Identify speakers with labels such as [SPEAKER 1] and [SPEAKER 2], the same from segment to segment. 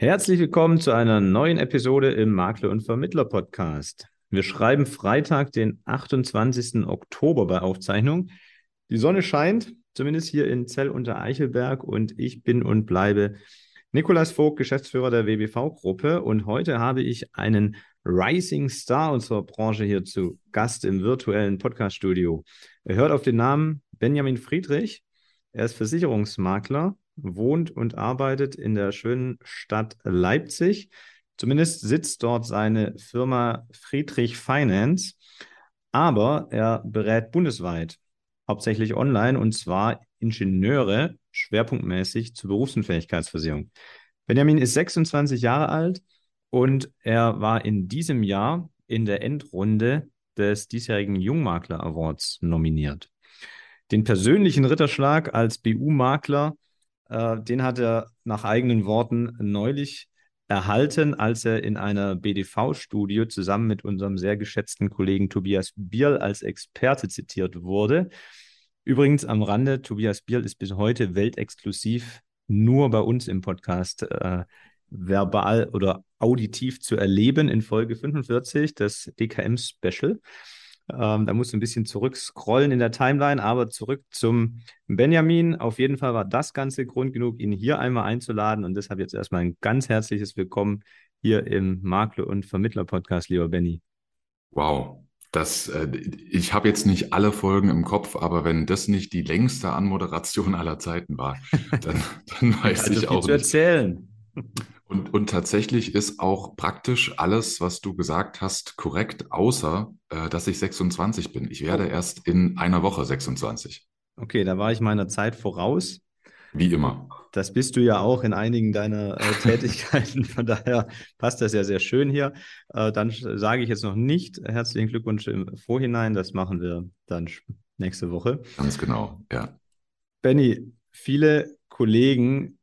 [SPEAKER 1] Herzlich willkommen zu einer neuen Episode im Makler und Vermittler Podcast. Wir schreiben Freitag, den 28. Oktober bei Aufzeichnung. Die Sonne scheint, zumindest hier in Zell unter Eichelberg und ich bin und bleibe Nikolas Vogt, Geschäftsführer der WBV-Gruppe und heute habe ich einen Rising Star unserer Branche hier zu Gast im virtuellen Podcaststudio. Er hört auf den Namen Benjamin Friedrich. Er ist Versicherungsmakler wohnt und arbeitet in der schönen Stadt Leipzig. Zumindest sitzt dort seine Firma Friedrich Finance, aber er berät bundesweit, hauptsächlich online, und zwar Ingenieure schwerpunktmäßig zur Berufsunfähigkeitsversicherung. Benjamin ist 26 Jahre alt und er war in diesem Jahr in der Endrunde des diesjährigen Jungmakler Awards nominiert. Den persönlichen Ritterschlag als BU-Makler äh, den hat er nach eigenen Worten neulich erhalten, als er in einer BDV-Studie zusammen mit unserem sehr geschätzten Kollegen Tobias Bierl als Experte zitiert wurde. Übrigens am Rande, Tobias Bierl ist bis heute weltexklusiv nur bei uns im Podcast äh, verbal oder auditiv zu erleben in Folge 45 des DKM Special. Ähm, da musst du ein bisschen zurückscrollen in der Timeline, aber zurück zum Benjamin. Auf jeden Fall war das Ganze Grund genug, ihn hier einmal einzuladen. Und deshalb jetzt erstmal ein ganz herzliches Willkommen hier im Makler- und Vermittler-Podcast, lieber Benny.
[SPEAKER 2] Wow, das, äh, ich habe jetzt nicht alle Folgen im Kopf, aber wenn das nicht die längste Anmoderation aller Zeiten war, dann, dann weiß also ich auch
[SPEAKER 1] zu erzählen.
[SPEAKER 2] Und, und tatsächlich ist auch praktisch alles, was du gesagt hast, korrekt, außer äh, dass ich 26 bin. Ich werde erst in einer Woche 26.
[SPEAKER 1] Okay, da war ich meiner Zeit voraus.
[SPEAKER 2] Wie immer.
[SPEAKER 1] Das bist du ja auch in einigen deiner äh, Tätigkeiten. Von daher passt das ja sehr schön hier. Äh, dann sage ich jetzt noch nicht herzlichen Glückwunsch im Vorhinein. Das machen wir dann nächste Woche.
[SPEAKER 2] Ganz genau, ja.
[SPEAKER 1] Benny, viele Kollegen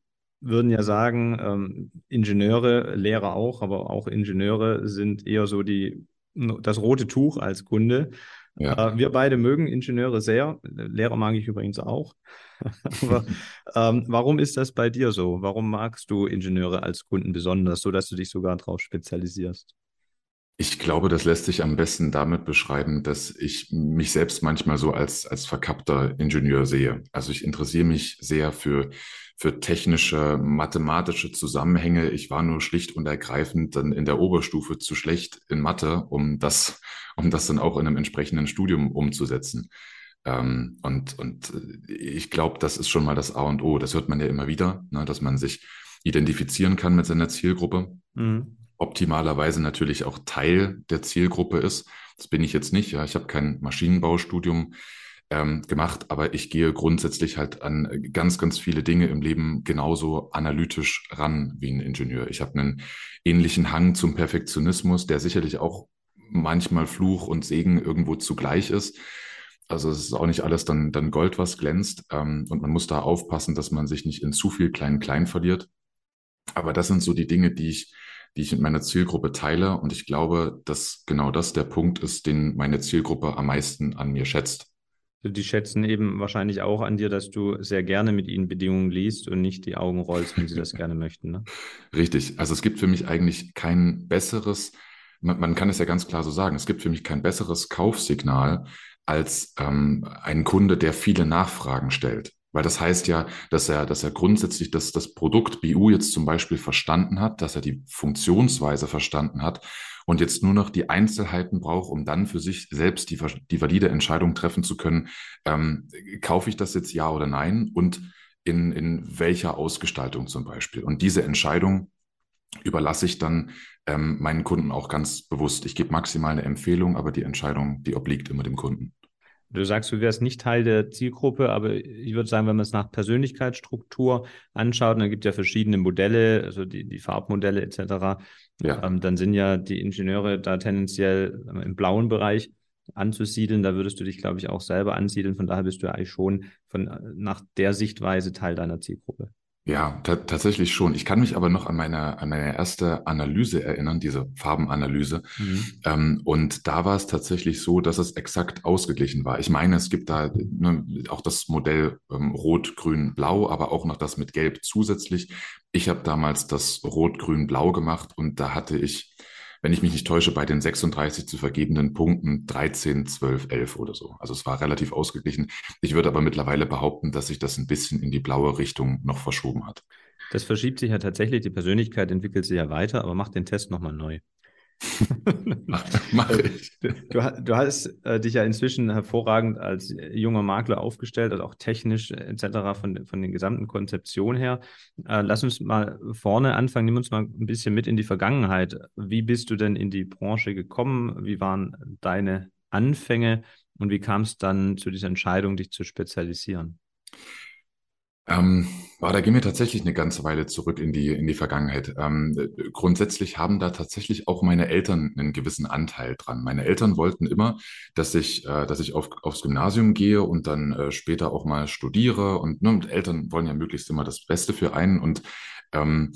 [SPEAKER 1] würden ja sagen, ähm, Ingenieure, Lehrer auch, aber auch Ingenieure sind eher so die, das rote Tuch als Kunde. Ja. Äh, wir beide mögen Ingenieure sehr. Lehrer mag ich übrigens auch. aber ähm, warum ist das bei dir so? Warum magst du Ingenieure als Kunden besonders, so dass du dich sogar darauf spezialisierst?
[SPEAKER 2] Ich glaube, das lässt sich am besten damit beschreiben, dass ich mich selbst manchmal so als, als verkappter Ingenieur sehe. Also ich interessiere mich sehr für für technische, mathematische Zusammenhänge. Ich war nur schlicht und ergreifend dann in der Oberstufe zu schlecht in Mathe, um das, um das dann auch in einem entsprechenden Studium umzusetzen. Ähm, und, und äh, ich glaube, das ist schon mal das A und O. Das hört man ja immer wieder, ne, dass man sich identifizieren kann mit seiner Zielgruppe. Mhm. Optimalerweise natürlich auch Teil der Zielgruppe ist. Das bin ich jetzt nicht. Ja, ich habe kein Maschinenbaustudium ähm, gemacht, aber ich gehe grundsätzlich halt an ganz, ganz viele Dinge im Leben genauso analytisch ran wie ein Ingenieur. Ich habe einen ähnlichen Hang zum Perfektionismus, der sicherlich auch manchmal Fluch und Segen irgendwo zugleich ist. Also es ist auch nicht alles dann, dann Gold, was glänzt. Ähm, und man muss da aufpassen, dass man sich nicht in zu viel Klein-Klein verliert. Aber das sind so die Dinge, die ich, die ich mit meiner Zielgruppe teile. Und ich glaube, dass genau das der Punkt ist, den meine Zielgruppe am meisten an mir schätzt.
[SPEAKER 1] Die schätzen eben wahrscheinlich auch an dir, dass du sehr gerne mit ihnen Bedingungen liest und nicht die Augen rollst, wenn sie das gerne möchten. Ne?
[SPEAKER 2] Richtig. Also es gibt für mich eigentlich kein besseres, man, man, kann es ja ganz klar so sagen, es gibt für mich kein besseres Kaufsignal als ähm, ein Kunde, der viele Nachfragen stellt. Weil das heißt ja, dass er, dass er grundsätzlich das, das Produkt BU jetzt zum Beispiel verstanden hat, dass er die Funktionsweise verstanden hat und jetzt nur noch die Einzelheiten braucht, um dann für sich selbst die, die valide Entscheidung treffen zu können, ähm, kaufe ich das jetzt ja oder nein und in, in welcher Ausgestaltung zum Beispiel. Und diese Entscheidung überlasse ich dann ähm, meinen Kunden auch ganz bewusst. Ich gebe maximal eine Empfehlung, aber die Entscheidung, die obliegt immer dem Kunden.
[SPEAKER 1] Du sagst, du wärst nicht Teil der Zielgruppe, aber ich würde sagen, wenn man es nach Persönlichkeitsstruktur anschaut, dann gibt es ja verschiedene Modelle, also die, die Farbmodelle etc. Ja. Ähm, dann sind ja die Ingenieure da tendenziell im blauen Bereich anzusiedeln. Da würdest du dich, glaube ich, auch selber ansiedeln. Von daher bist du ja eigentlich schon von, nach der Sichtweise Teil deiner Zielgruppe.
[SPEAKER 2] Ja, tatsächlich schon. Ich kann mich aber noch an meine, an meine erste Analyse erinnern, diese Farbenanalyse. Mhm. Ähm, und da war es tatsächlich so, dass es exakt ausgeglichen war. Ich meine, es gibt da ne, auch das Modell ähm, Rot, Grün, Blau, aber auch noch das mit Gelb zusätzlich. Ich habe damals das Rot-Grün-Blau gemacht und da hatte ich, wenn ich mich nicht täusche, bei den 36 zu vergebenen Punkten 13, 12, 11 oder so. Also es war relativ ausgeglichen. Ich würde aber mittlerweile behaupten, dass sich das ein bisschen in die blaue Richtung noch verschoben hat.
[SPEAKER 1] Das verschiebt sich ja tatsächlich. Die Persönlichkeit entwickelt sich ja weiter, aber mach den Test nochmal neu. Mache ich. Du, du hast äh, dich ja inzwischen hervorragend als junger Makler aufgestellt, also auch technisch äh, etc. von, von den gesamten Konzeptionen her. Äh, lass uns mal vorne anfangen, nimm uns mal ein bisschen mit in die Vergangenheit. Wie bist du denn in die Branche gekommen? Wie waren deine Anfänge und wie kam es dann zu dieser Entscheidung, dich zu spezialisieren?
[SPEAKER 2] Ähm, boah, da gehen wir tatsächlich eine ganze Weile zurück in die, in die Vergangenheit. Ähm, grundsätzlich haben da tatsächlich auch meine Eltern einen gewissen Anteil dran. Meine Eltern wollten immer, dass ich, äh, dass ich auf, aufs Gymnasium gehe und dann äh, später auch mal studiere. Und, ne, und Eltern wollen ja möglichst immer das Beste für einen. Und ähm,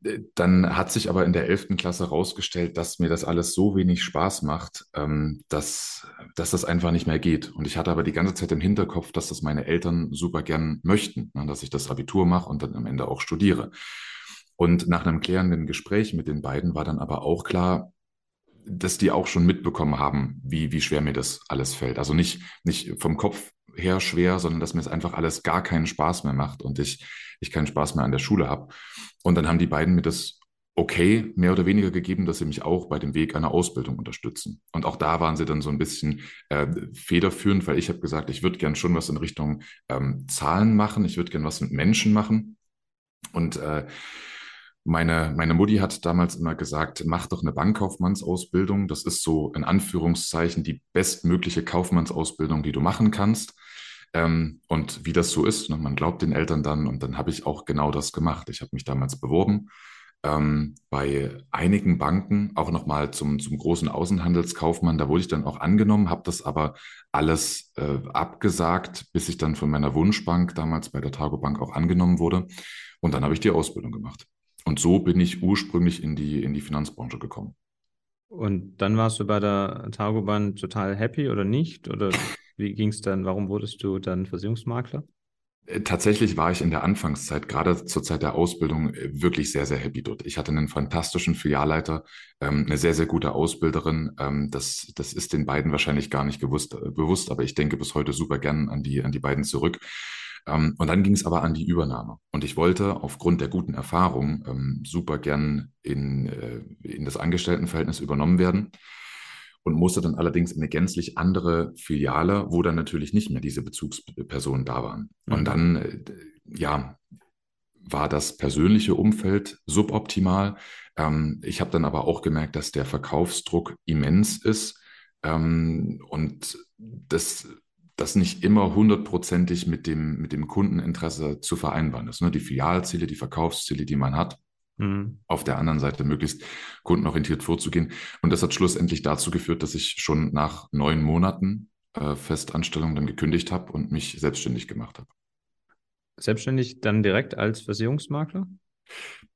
[SPEAKER 2] dann hat sich aber in der elften Klasse herausgestellt, dass mir das alles so wenig Spaß macht, ähm, dass, dass das einfach nicht mehr geht. Und ich hatte aber die ganze Zeit im Hinterkopf, dass das meine Eltern super gern möchten, ne, dass ich das Abitur mache und dann am Ende auch studiere. Und nach einem klärenden Gespräch mit den beiden war dann aber auch klar, dass die auch schon mitbekommen haben, wie, wie schwer mir das alles fällt. Also nicht, nicht vom Kopf her schwer, sondern dass mir es einfach alles gar keinen Spaß mehr macht und ich, ich keinen Spaß mehr an der Schule habe. Und dann haben die beiden mir das okay mehr oder weniger gegeben, dass sie mich auch bei dem Weg einer Ausbildung unterstützen. Und auch da waren sie dann so ein bisschen äh, federführend, weil ich habe gesagt, ich würde gern schon was in Richtung ähm, Zahlen machen, ich würde gern was mit Menschen machen. Und äh, meine, meine Mutti hat damals immer gesagt, mach doch eine Bankkaufmannsausbildung. Das ist so in Anführungszeichen die bestmögliche Kaufmannsausbildung, die du machen kannst. Ähm, und wie das so ist, ne, man glaubt den Eltern dann und dann habe ich auch genau das gemacht. Ich habe mich damals beworben ähm, bei einigen Banken, auch nochmal zum, zum großen Außenhandelskaufmann. Da wurde ich dann auch angenommen, habe das aber alles äh, abgesagt, bis ich dann von meiner Wunschbank damals bei der Targo Bank auch angenommen wurde. Und dann habe ich die Ausbildung gemacht. Und so bin ich ursprünglich in die, in die Finanzbranche gekommen.
[SPEAKER 1] Und dann warst du bei der Targoban total happy oder nicht? Oder wie ging es dann? Warum wurdest du dann Versicherungsmakler?
[SPEAKER 2] Äh, tatsächlich war ich in der Anfangszeit, gerade zur Zeit der Ausbildung, äh, wirklich sehr, sehr happy dort. Ich hatte einen fantastischen Filialleiter, ähm, eine sehr, sehr gute Ausbilderin. Ähm, das, das ist den beiden wahrscheinlich gar nicht gewusst, äh, bewusst, aber ich denke bis heute super gern an die, an die beiden zurück. Ähm, und dann ging es aber an die Übernahme. Und ich wollte aufgrund der guten Erfahrung super gern in, in das Angestelltenverhältnis übernommen werden und musste dann allerdings in eine gänzlich andere Filiale, wo dann natürlich nicht mehr diese Bezugspersonen da waren. Mhm. Und dann, äh, ja, war das persönliche Umfeld suboptimal. Ähm, ich habe dann aber auch gemerkt, dass der Verkaufsdruck immens ist ähm, und das das nicht immer hundertprozentig mit dem, mit dem Kundeninteresse zu vereinbaren ist. Ne? Die Filialziele, die Verkaufsziele, die man hat, mhm. auf der anderen Seite möglichst kundenorientiert vorzugehen. Und das hat schlussendlich dazu geführt, dass ich schon nach neun Monaten äh, Festanstellung dann gekündigt habe und mich selbstständig gemacht habe.
[SPEAKER 1] Selbstständig dann direkt als Versicherungsmakler?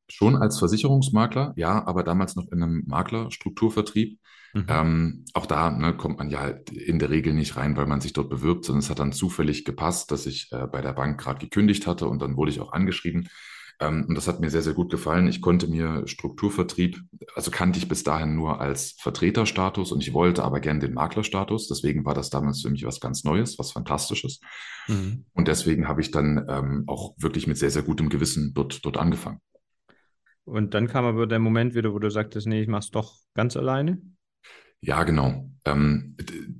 [SPEAKER 2] Schon als Versicherungsmakler, ja, aber damals noch in einem Maklerstrukturvertrieb. Mhm. Ähm, auch da ne, kommt man ja halt in der Regel nicht rein, weil man sich dort bewirbt, sondern es hat dann zufällig gepasst, dass ich äh, bei der Bank gerade gekündigt hatte und dann wurde ich auch angeschrieben. Ähm, und das hat mir sehr, sehr gut gefallen. Ich konnte mir Strukturvertrieb, also kannte ich bis dahin nur als Vertreterstatus und ich wollte aber gern den Maklerstatus. Deswegen war das damals für mich was ganz Neues, was Fantastisches. Mhm. Und deswegen habe ich dann ähm, auch wirklich mit sehr, sehr gutem Gewissen dort, dort angefangen.
[SPEAKER 1] Und dann kam aber der Moment wieder, wo du sagtest, nee, ich mach's doch ganz alleine.
[SPEAKER 2] Ja, genau. Ähm,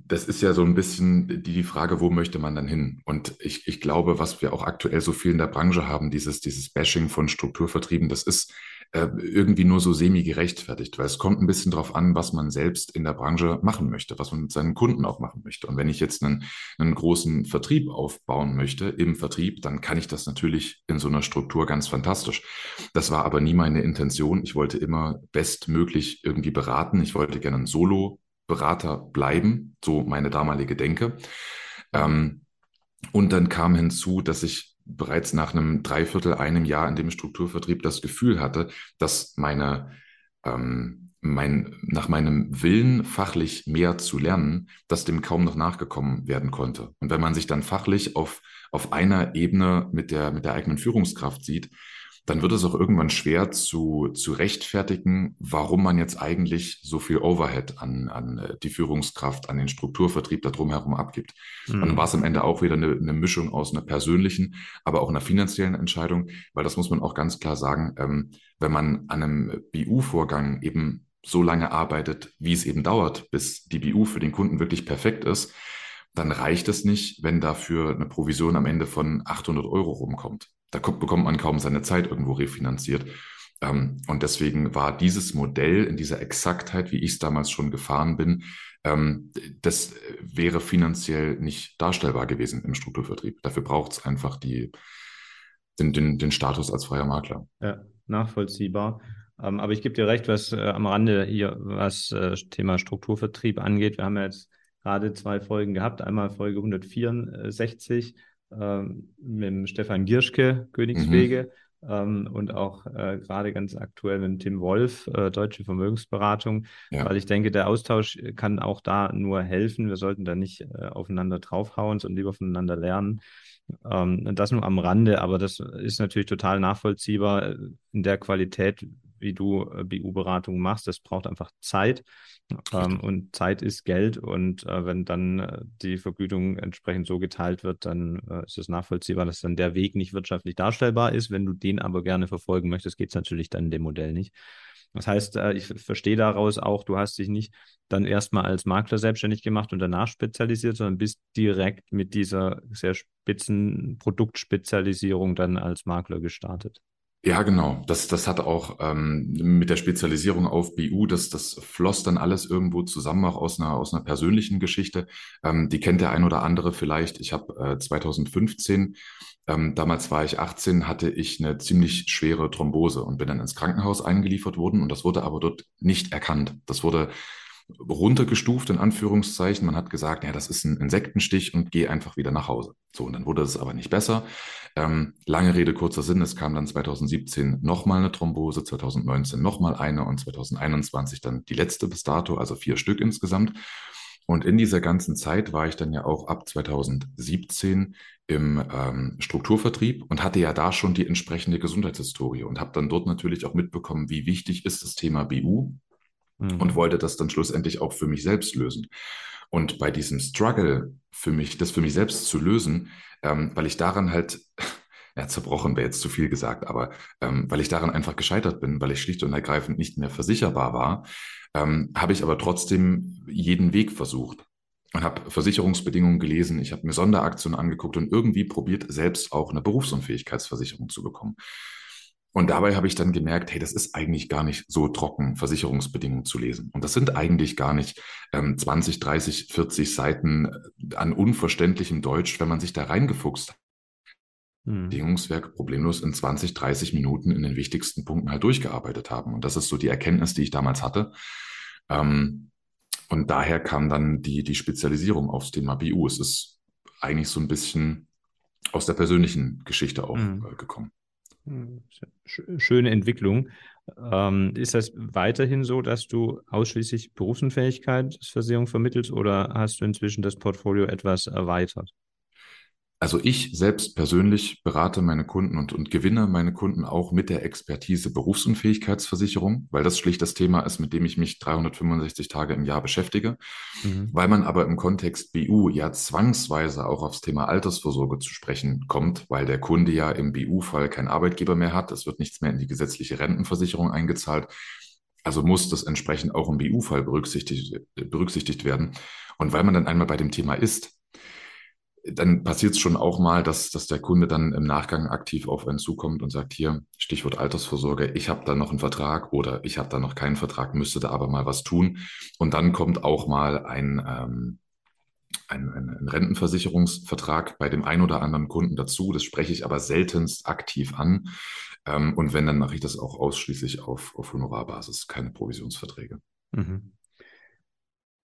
[SPEAKER 2] das ist ja so ein bisschen die, die Frage, wo möchte man dann hin? Und ich, ich glaube, was wir auch aktuell so viel in der Branche haben, dieses, dieses Bashing von Strukturvertrieben, das ist äh, irgendwie nur so semi gerechtfertigt, weil es kommt ein bisschen drauf an, was man selbst in der Branche machen möchte, was man mit seinen Kunden auch machen möchte. Und wenn ich jetzt einen, einen großen Vertrieb aufbauen möchte im Vertrieb, dann kann ich das natürlich in so einer Struktur ganz fantastisch. Das war aber nie meine Intention. Ich wollte immer bestmöglich irgendwie beraten. Ich wollte gerne ein Solo Berater bleiben, so meine damalige Denke. Ähm, und dann kam hinzu, dass ich bereits nach einem Dreiviertel, einem Jahr in dem Strukturvertrieb das Gefühl hatte, dass meine, ähm, mein, nach meinem Willen, fachlich mehr zu lernen, dass dem kaum noch nachgekommen werden konnte. Und wenn man sich dann fachlich auf, auf einer Ebene mit der, mit der eigenen Führungskraft sieht, dann wird es auch irgendwann schwer zu, zu rechtfertigen, warum man jetzt eigentlich so viel Overhead an, an äh, die Führungskraft, an den Strukturvertrieb da drumherum abgibt. Mhm. Und dann war es am Ende auch wieder eine, eine, Mischung aus einer persönlichen, aber auch einer finanziellen Entscheidung, weil das muss man auch ganz klar sagen, ähm, wenn man an einem BU-Vorgang eben so lange arbeitet, wie es eben dauert, bis die BU für den Kunden wirklich perfekt ist, dann reicht es nicht, wenn dafür eine Provision am Ende von 800 Euro rumkommt. Da bekommt man kaum seine Zeit irgendwo refinanziert. Ähm, und deswegen war dieses Modell in dieser Exaktheit, wie ich es damals schon gefahren bin, ähm, das wäre finanziell nicht darstellbar gewesen im Strukturvertrieb. Dafür braucht es einfach die, den, den, den Status als freier Makler.
[SPEAKER 1] Ja, nachvollziehbar. Ähm, aber ich gebe dir recht, was äh, am Rande hier, was äh, Thema Strukturvertrieb angeht. Wir haben ja jetzt gerade zwei Folgen gehabt. Einmal Folge 164 ähm, mit dem Stefan Gierschke, Königswege. Mhm. Ähm, und auch äh, gerade ganz aktuell mit Tim Wolf, äh, Deutsche Vermögensberatung, ja. weil ich denke, der Austausch kann auch da nur helfen. Wir sollten da nicht äh, aufeinander draufhauen, sondern lieber voneinander lernen. Ähm, das nur am Rande, aber das ist natürlich total nachvollziehbar äh, in der Qualität, wie du äh, BU-Beratung machst. Das braucht einfach Zeit. Ähm, und Zeit ist Geld. Und äh, wenn dann äh, die Vergütung entsprechend so geteilt wird, dann äh, ist es nachvollziehbar, dass dann der Weg nicht wirtschaftlich darstellbar ist. Wenn du den aber gerne verfolgen möchtest, geht es natürlich dann in dem Modell nicht. Das heißt, äh, ich verstehe daraus auch, du hast dich nicht dann erstmal als Makler selbstständig gemacht und danach spezialisiert, sondern bist direkt mit dieser sehr spitzen Produktspezialisierung dann als Makler gestartet.
[SPEAKER 2] Ja, genau. Das, das hat auch ähm, mit der Spezialisierung auf BU, das, das floss dann alles irgendwo zusammen, auch aus einer, aus einer persönlichen Geschichte. Ähm, die kennt der ein oder andere vielleicht. Ich habe äh, 2015, ähm, damals war ich 18, hatte ich eine ziemlich schwere Thrombose und bin dann ins Krankenhaus eingeliefert worden und das wurde aber dort nicht erkannt. Das wurde runtergestuft, in Anführungszeichen. Man hat gesagt, ja, das ist ein Insektenstich und geh einfach wieder nach Hause. So, und dann wurde es aber nicht besser. Ähm, lange Rede, kurzer Sinn, es kam dann 2017 nochmal eine Thrombose, 2019 nochmal eine und 2021 dann die letzte bis dato, also vier Stück insgesamt. Und in dieser ganzen Zeit war ich dann ja auch ab 2017 im ähm, Strukturvertrieb und hatte ja da schon die entsprechende Gesundheitshistorie und habe dann dort natürlich auch mitbekommen, wie wichtig ist das Thema BU mhm. und wollte das dann schlussendlich auch für mich selbst lösen. Und bei diesem Struggle für mich, das für mich selbst zu lösen, ähm, weil ich daran halt, ja, zerbrochen wäre jetzt zu viel gesagt, aber ähm, weil ich daran einfach gescheitert bin, weil ich schlicht und ergreifend nicht mehr versicherbar war, ähm, habe ich aber trotzdem jeden Weg versucht und habe Versicherungsbedingungen gelesen, ich habe mir Sonderaktionen angeguckt und irgendwie probiert, selbst auch eine Berufsunfähigkeitsversicherung zu bekommen. Und dabei habe ich dann gemerkt, hey, das ist eigentlich gar nicht so trocken, Versicherungsbedingungen zu lesen. Und das sind eigentlich gar nicht ähm, 20, 30, 40 Seiten äh, an unverständlichem Deutsch, wenn man sich da reingefuchst hat. Hm. Bedingungswerk problemlos in 20, 30 Minuten in den wichtigsten Punkten halt durchgearbeitet haben. Und das ist so die Erkenntnis, die ich damals hatte. Ähm, und daher kam dann die, die Spezialisierung aufs Thema BU. Es ist eigentlich so ein bisschen aus der persönlichen Geschichte auch mhm. gekommen.
[SPEAKER 1] Schöne Entwicklung. Ähm, ist das weiterhin so, dass du ausschließlich Berufsunfähigkeitsversicherung vermittelst oder hast du inzwischen das Portfolio etwas erweitert?
[SPEAKER 2] Also ich selbst persönlich berate meine Kunden und, und gewinne meine Kunden auch mit der Expertise Berufsunfähigkeitsversicherung, weil das schlicht das Thema ist, mit dem ich mich 365 Tage im Jahr beschäftige. Mhm. Weil man aber im Kontext BU ja zwangsweise auch aufs Thema Altersvorsorge zu sprechen kommt, weil der Kunde ja im BU-Fall keinen Arbeitgeber mehr hat. Es wird nichts mehr in die gesetzliche Rentenversicherung eingezahlt. Also muss das entsprechend auch im BU-Fall berücksichtigt, berücksichtigt werden. Und weil man dann einmal bei dem Thema ist, dann passiert es schon auch mal, dass, dass der Kunde dann im Nachgang aktiv auf einen zukommt und sagt, hier, Stichwort Altersvorsorge, ich habe da noch einen Vertrag oder ich habe da noch keinen Vertrag, müsste da aber mal was tun. Und dann kommt auch mal ein, ähm, ein, ein Rentenversicherungsvertrag bei dem einen oder anderen Kunden dazu. Das spreche ich aber seltenst aktiv an. Ähm, und wenn, dann mache ich das auch ausschließlich auf, auf Honorarbasis, keine Provisionsverträge. Mhm.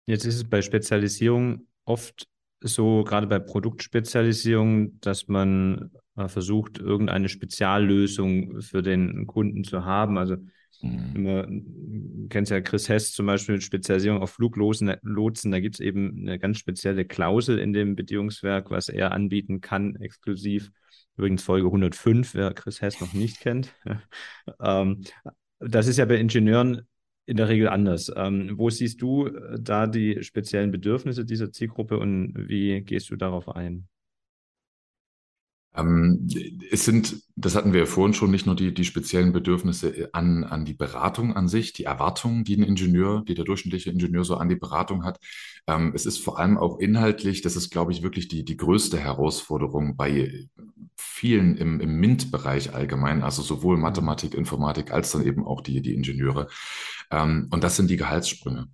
[SPEAKER 1] Jetzt ist es bei Spezialisierung oft so gerade bei Produktspezialisierung, dass man äh, versucht, irgendeine Speziallösung für den Kunden zu haben. Also mhm. du kennst ja Chris Hess zum Beispiel mit Spezialisierung auf Fluglotsen, Lotsen, da gibt es eben eine ganz spezielle Klausel in dem Bedingungswerk, was er anbieten kann, exklusiv. Übrigens Folge 105, wer Chris Hess noch nicht kennt. ähm, das ist ja bei Ingenieuren in der Regel anders. Ähm, wo siehst du äh, da die speziellen Bedürfnisse dieser Zielgruppe und wie gehst du darauf ein?
[SPEAKER 2] Ähm, es sind, das hatten wir ja vorhin schon, nicht nur die, die speziellen Bedürfnisse an, an die Beratung an sich, die Erwartungen, die ein Ingenieur, die der durchschnittliche Ingenieur so an die Beratung hat. Ähm, es ist vor allem auch inhaltlich, das ist, glaube ich, wirklich die, die größte Herausforderung bei vielen im, im MINT-Bereich allgemein, also sowohl Mathematik, Informatik als dann eben auch die, die Ingenieure. Ähm, und das sind die Gehaltssprünge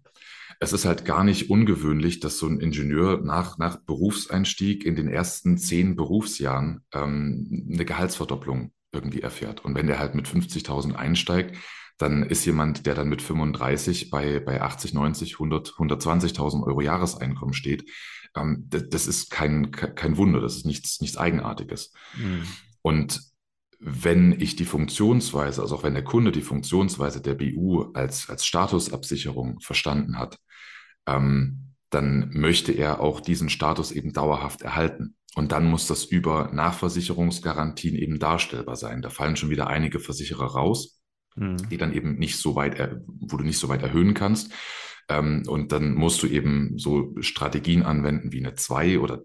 [SPEAKER 2] es ist halt gar nicht ungewöhnlich, dass so ein Ingenieur nach, nach Berufseinstieg in den ersten zehn Berufsjahren ähm, eine Gehaltsverdopplung irgendwie erfährt. Und wenn der halt mit 50.000 einsteigt, dann ist jemand, der dann mit 35 bei, bei 80, 90, 100, 120.000 Euro Jahreseinkommen steht. Ähm, das, das, ist kein, kein Wunder, das ist nichts, nichts Eigenartiges. Mhm. Und wenn ich die Funktionsweise, also auch wenn der Kunde die Funktionsweise der BU als, als Statusabsicherung verstanden hat, ähm, dann möchte er auch diesen Status eben dauerhaft erhalten. Und dann muss das über Nachversicherungsgarantien eben darstellbar sein. Da fallen schon wieder einige Versicherer raus, mhm. die dann eben nicht so weit, wo du nicht so weit erhöhen kannst. Ähm, und dann musst du eben so Strategien anwenden wie eine zwei oder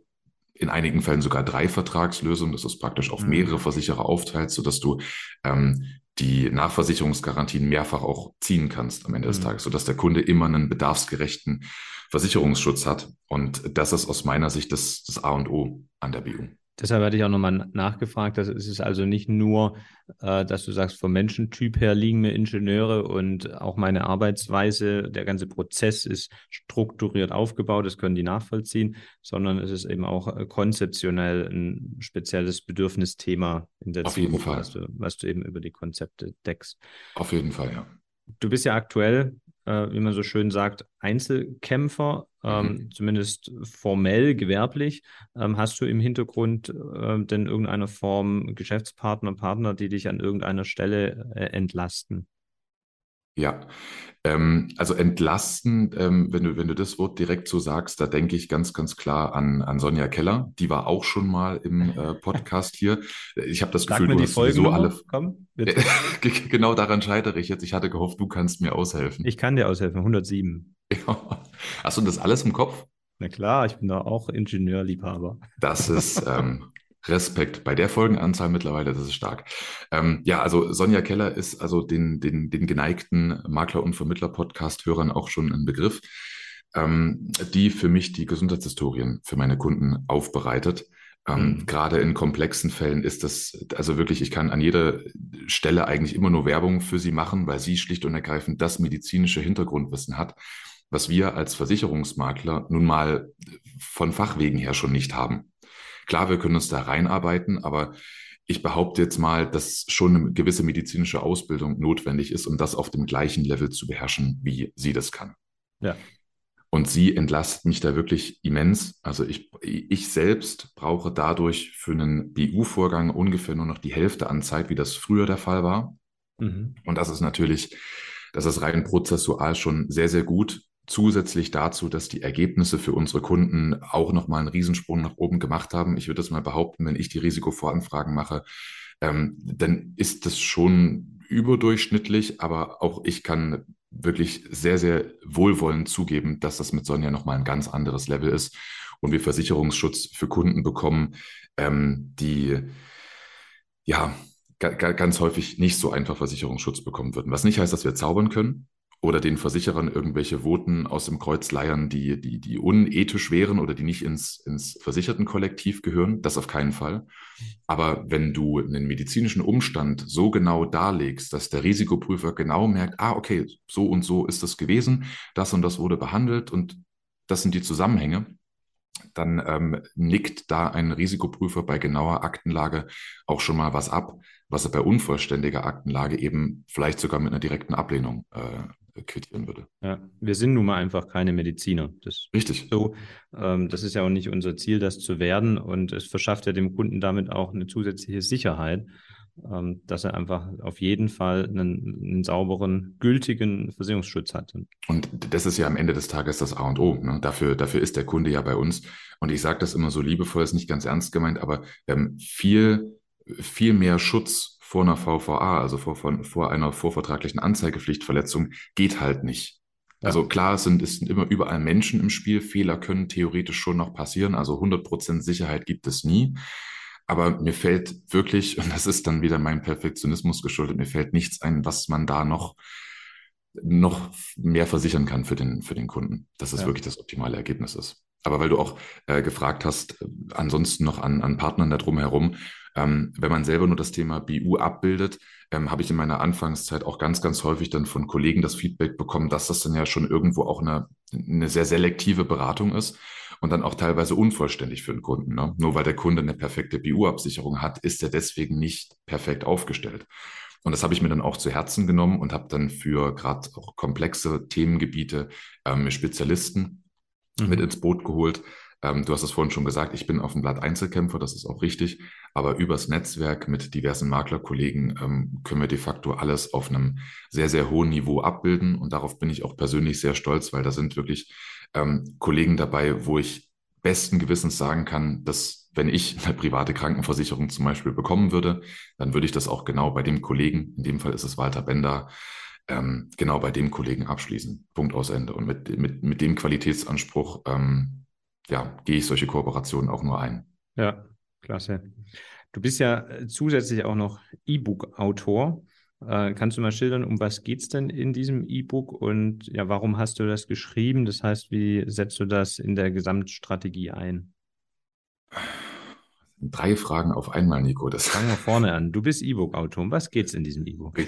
[SPEAKER 2] in einigen Fällen sogar drei Vertragslösungen, dass du es praktisch auf mhm. mehrere Versicherer aufteilst, sodass du ähm, die Nachversicherungsgarantien mehrfach auch ziehen kannst am Ende des mhm. Tages, sodass der Kunde immer einen bedarfsgerechten Versicherungsschutz hat. Und das ist aus meiner Sicht das, das A und O an der BU.
[SPEAKER 1] Deshalb hatte ich auch nochmal nachgefragt, dass es ist also nicht nur, äh, dass du sagst, vom Menschentyp her liegen mir Ingenieure und auch meine Arbeitsweise, der ganze Prozess ist strukturiert aufgebaut, das können die nachvollziehen, sondern es ist eben auch äh, konzeptionell ein spezielles Bedürfnisthema in der
[SPEAKER 2] Auf jeden Fall.
[SPEAKER 1] Was du, was du eben über die Konzepte deckst.
[SPEAKER 2] Auf jeden Fall, ja.
[SPEAKER 1] Du bist ja aktuell äh, wie man so schön sagt, Einzelkämpfer, ähm, mhm. zumindest formell gewerblich. Ähm, hast du im Hintergrund äh, denn irgendeine Form Geschäftspartner, Partner, die dich an irgendeiner Stelle äh, entlasten?
[SPEAKER 2] Ja, ähm, also entlasten, ähm, wenn du, wenn du das Wort direkt so sagst, da denke ich ganz, ganz klar an, an Sonja Keller. Die war auch schon mal im äh, Podcast hier. Ich habe das Sag Gefühl,
[SPEAKER 1] du hast sowieso alle. Komm,
[SPEAKER 2] genau daran scheitere ich jetzt. Ich hatte gehofft, du kannst mir aushelfen.
[SPEAKER 1] Ich kann dir aushelfen, 107.
[SPEAKER 2] Ja. Hast du das alles im Kopf?
[SPEAKER 1] Na klar, ich bin da auch Ingenieurliebhaber.
[SPEAKER 2] Das ist ähm, Respekt. Bei der Folgenanzahl mittlerweile, das ist stark. Ähm, ja, also Sonja Keller ist also den, den, den geneigten Makler- und Vermittler-Podcast-Hörern auch schon ein Begriff, ähm, die für mich die Gesundheitshistorien für meine Kunden aufbereitet. Ähm, mhm. Gerade in komplexen Fällen ist das, also wirklich, ich kann an jeder Stelle eigentlich immer nur Werbung für sie machen, weil sie schlicht und ergreifend das medizinische Hintergrundwissen hat, was wir als Versicherungsmakler nun mal von Fachwegen her schon nicht haben. Klar, wir können uns da reinarbeiten, aber ich behaupte jetzt mal, dass schon eine gewisse medizinische Ausbildung notwendig ist, um das auf dem gleichen Level zu beherrschen, wie sie das kann.
[SPEAKER 1] Ja.
[SPEAKER 2] Und sie entlastet mich da wirklich immens. Also ich, ich selbst brauche dadurch für einen BU-Vorgang ungefähr nur noch die Hälfte an Zeit, wie das früher der Fall war. Mhm. Und das ist natürlich, das ist rein prozessual schon sehr, sehr gut zusätzlich dazu, dass die Ergebnisse für unsere Kunden auch nochmal einen Riesensprung nach oben gemacht haben. Ich würde das mal behaupten, wenn ich die Risikovoranfragen mache, ähm, dann ist das schon überdurchschnittlich, aber auch ich kann wirklich sehr, sehr wohlwollend zugeben, dass das mit Sonja nochmal ein ganz anderes Level ist und wir Versicherungsschutz für Kunden bekommen, ähm, die ja ganz häufig nicht so einfach Versicherungsschutz bekommen würden. Was nicht heißt, dass wir zaubern können, oder den Versicherern irgendwelche Voten aus dem Kreuz leiern, die, die, die unethisch wären oder die nicht ins, ins Versichertenkollektiv gehören. Das auf keinen Fall. Aber wenn du einen medizinischen Umstand so genau darlegst, dass der Risikoprüfer genau merkt, ah, okay, so und so ist das gewesen, das und das wurde behandelt und das sind die Zusammenhänge, dann ähm, nickt da ein Risikoprüfer bei genauer Aktenlage auch schon mal was ab, was er bei unvollständiger Aktenlage eben vielleicht sogar mit einer direkten Ablehnung äh, quittieren würde.
[SPEAKER 1] Ja, wir sind nun mal einfach keine Mediziner.
[SPEAKER 2] Das Richtig.
[SPEAKER 1] So, ähm, das ist ja auch nicht unser Ziel, das zu werden. Und es verschafft ja dem Kunden damit auch eine zusätzliche Sicherheit, ähm, dass er einfach auf jeden Fall einen, einen, sauberen, gültigen Versicherungsschutz hat.
[SPEAKER 2] Und das ist ja am Ende des Tages das A und O. Ne? Dafür, dafür ist der Kunde ja bei uns. Und ich sage das immer so liebevoll, ist nicht ganz ernst gemeint, aber ähm, viel viel mehr Schutz vor einer VVA, also vor, vor, vor einer vorvertraglichen Anzeigepflichtverletzung, geht halt nicht. Ja. Also klar, es sind, es sind immer überall Menschen im Spiel. Fehler können theoretisch schon noch passieren. Also 100% Sicherheit gibt es nie. Aber mir fällt wirklich, und das ist dann wieder mein Perfektionismus geschuldet, mir fällt nichts ein, was man da noch, noch mehr versichern kann für den, für den Kunden, dass es ja. wirklich das optimale Ergebnis ist. Aber weil du auch äh, gefragt hast, äh, ansonsten noch an, an Partnern da drumherum, ähm, wenn man selber nur das Thema BU abbildet, ähm, habe ich in meiner Anfangszeit auch ganz, ganz häufig dann von Kollegen das Feedback bekommen, dass das dann ja schon irgendwo auch eine, eine sehr selektive Beratung ist und dann auch teilweise unvollständig für den Kunden. Ne? Nur weil der Kunde eine perfekte BU-Absicherung hat, ist er deswegen nicht perfekt aufgestellt. Und das habe ich mir dann auch zu Herzen genommen und habe dann für gerade auch komplexe Themengebiete ähm, Spezialisten mhm. mit ins Boot geholt. Ähm, du hast es vorhin schon gesagt, ich bin auf dem Blatt Einzelkämpfer, das ist auch richtig. Aber übers Netzwerk mit diversen Maklerkollegen ähm, können wir de facto alles auf einem sehr, sehr hohen Niveau abbilden. Und darauf bin ich auch persönlich sehr stolz, weil da sind wirklich ähm, Kollegen dabei, wo ich besten Gewissens sagen kann, dass wenn ich eine private Krankenversicherung zum Beispiel bekommen würde, dann würde ich das auch genau bei dem Kollegen, in dem Fall ist es Walter Bender, ähm, genau bei dem Kollegen abschließen. Punkt aus Ende. Und mit, mit, mit dem Qualitätsanspruch ähm, ja, gehe ich solche Kooperationen auch nur ein.
[SPEAKER 1] Ja, klasse. Du bist ja zusätzlich auch noch E-Book-Autor. Äh, kannst du mal schildern, um was geht es denn in diesem E-Book und ja, warum hast du das geschrieben? Das heißt, wie setzt du das in der Gesamtstrategie ein?
[SPEAKER 2] Drei Fragen auf einmal, Nico.
[SPEAKER 1] Das Fangen wir vorne an. Du bist E-Book-Autor. Um was geht es in diesem E-Book?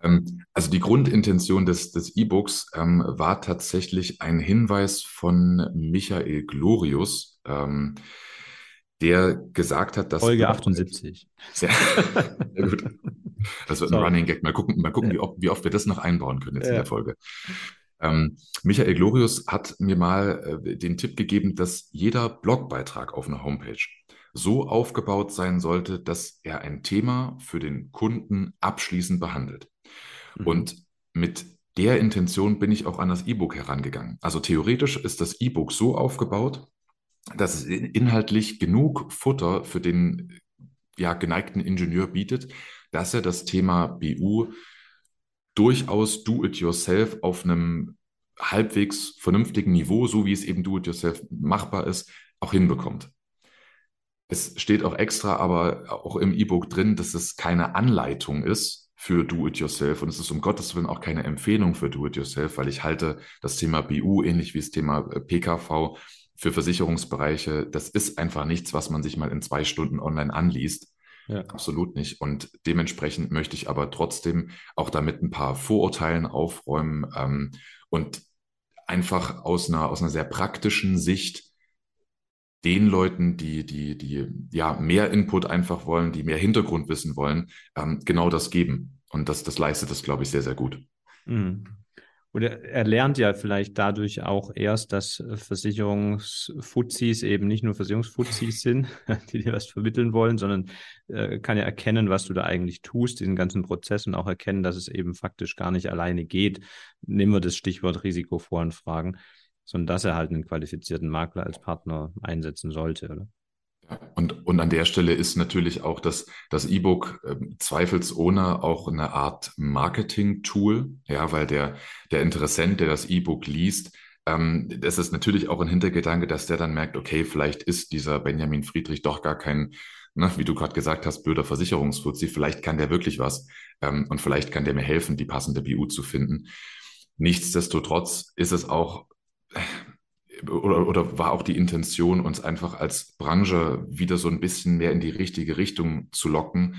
[SPEAKER 2] Ähm, also die Grundintention des, des E-Books ähm, war tatsächlich ein Hinweis von Michael Glorius, ähm, der gesagt hat, dass...
[SPEAKER 1] Folge 78.
[SPEAKER 2] Ja, sehr gut. Das wird ein Running Gag. Mal gucken, mal gucken wie, oft, wie oft wir das noch einbauen können jetzt ja. in der Folge. Ähm, Michael Glorius hat mir mal äh, den Tipp gegeben, dass jeder Blogbeitrag auf einer Homepage so aufgebaut sein sollte, dass er ein Thema für den Kunden abschließend behandelt. Mhm. Und mit der Intention bin ich auch an das E-Book herangegangen. Also theoretisch ist das E-Book so aufgebaut, dass es inhaltlich genug Futter für den ja, geneigten Ingenieur bietet, dass er das Thema BU durchaus do-it-yourself auf einem halbwegs vernünftigen Niveau, so wie es eben do-it-yourself machbar ist, auch hinbekommt. Es steht auch extra, aber auch im E-Book drin, dass es keine Anleitung ist für Do-It-Yourself und es ist um Gottes Willen auch keine Empfehlung für Do-It-Yourself, weil ich halte das Thema BU ähnlich wie das Thema äh, PKV für Versicherungsbereiche, das ist einfach nichts, was man sich mal in zwei Stunden online anliest. Ja. Absolut nicht. Und dementsprechend möchte ich aber trotzdem auch damit ein paar Vorurteilen aufräumen ähm, und einfach aus einer, aus einer sehr praktischen Sicht den Leuten, die, die, die ja mehr Input einfach wollen, die mehr Hintergrund wissen wollen, ähm, genau das geben. Und das, das leistet das, glaube ich, sehr, sehr gut. Mhm.
[SPEAKER 1] Oder er lernt ja vielleicht dadurch auch erst, dass Versicherungsfuzis eben nicht nur Versicherungsfuzis sind, die dir was vermitteln wollen, sondern äh, kann ja erkennen, was du da eigentlich tust, diesen ganzen Prozess und auch erkennen, dass es eben faktisch gar nicht alleine geht. Nehmen wir das Stichwort Risikovoranfragen sondern dass er halt einen qualifizierten Makler als Partner einsetzen sollte, oder?
[SPEAKER 2] Und, und an der Stelle ist natürlich auch das, das E-Book äh, zweifelsohne auch eine Art Marketing-Tool, ja, weil der, der Interessent, der das E-Book liest, ähm, das ist natürlich auch ein Hintergedanke, dass der dann merkt, okay, vielleicht ist dieser Benjamin Friedrich doch gar kein, ne, wie du gerade gesagt hast, blöder Versicherungsfuzzi, vielleicht kann der wirklich was ähm, und vielleicht kann der mir helfen, die passende BU zu finden. Nichtsdestotrotz ist es auch oder, oder war auch die Intention, uns einfach als Branche wieder so ein bisschen mehr in die richtige Richtung zu locken,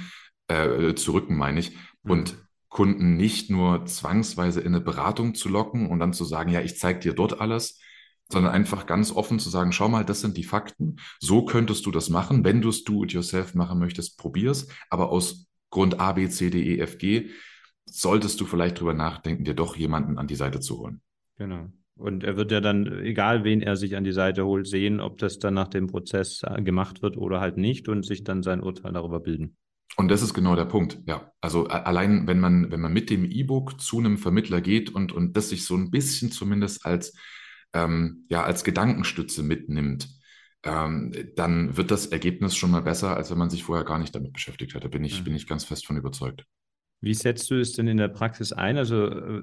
[SPEAKER 2] äh, zu rücken, meine ich, mhm. und Kunden nicht nur zwangsweise in eine Beratung zu locken und dann zu sagen, ja, ich zeige dir dort alles, sondern einfach ganz offen zu sagen, schau mal, das sind die Fakten, so könntest du das machen, wenn du es do-it-yourself machen möchtest, probier's, aber aus Grund A, B, C, D, E, F, G solltest du vielleicht drüber nachdenken, dir doch jemanden an die Seite zu holen.
[SPEAKER 1] Genau. Und er wird ja dann, egal wen er sich an die Seite holt, sehen, ob das dann nach dem Prozess äh, gemacht wird oder halt nicht und sich dann sein Urteil darüber bilden.
[SPEAKER 2] Und das ist genau der Punkt, ja. Also allein, wenn man, wenn man mit dem E-Book zu einem Vermittler geht und, und das sich so ein bisschen zumindest als, ähm, ja, als Gedankenstütze mitnimmt, ähm, dann wird das Ergebnis schon mal besser, als wenn man sich vorher gar nicht damit beschäftigt hätte. Bin ich,
[SPEAKER 1] Mhm.
[SPEAKER 2] bin ich ganz fest von überzeugt.
[SPEAKER 1] Wie setzt du es denn in der Praxis ein? Also äh,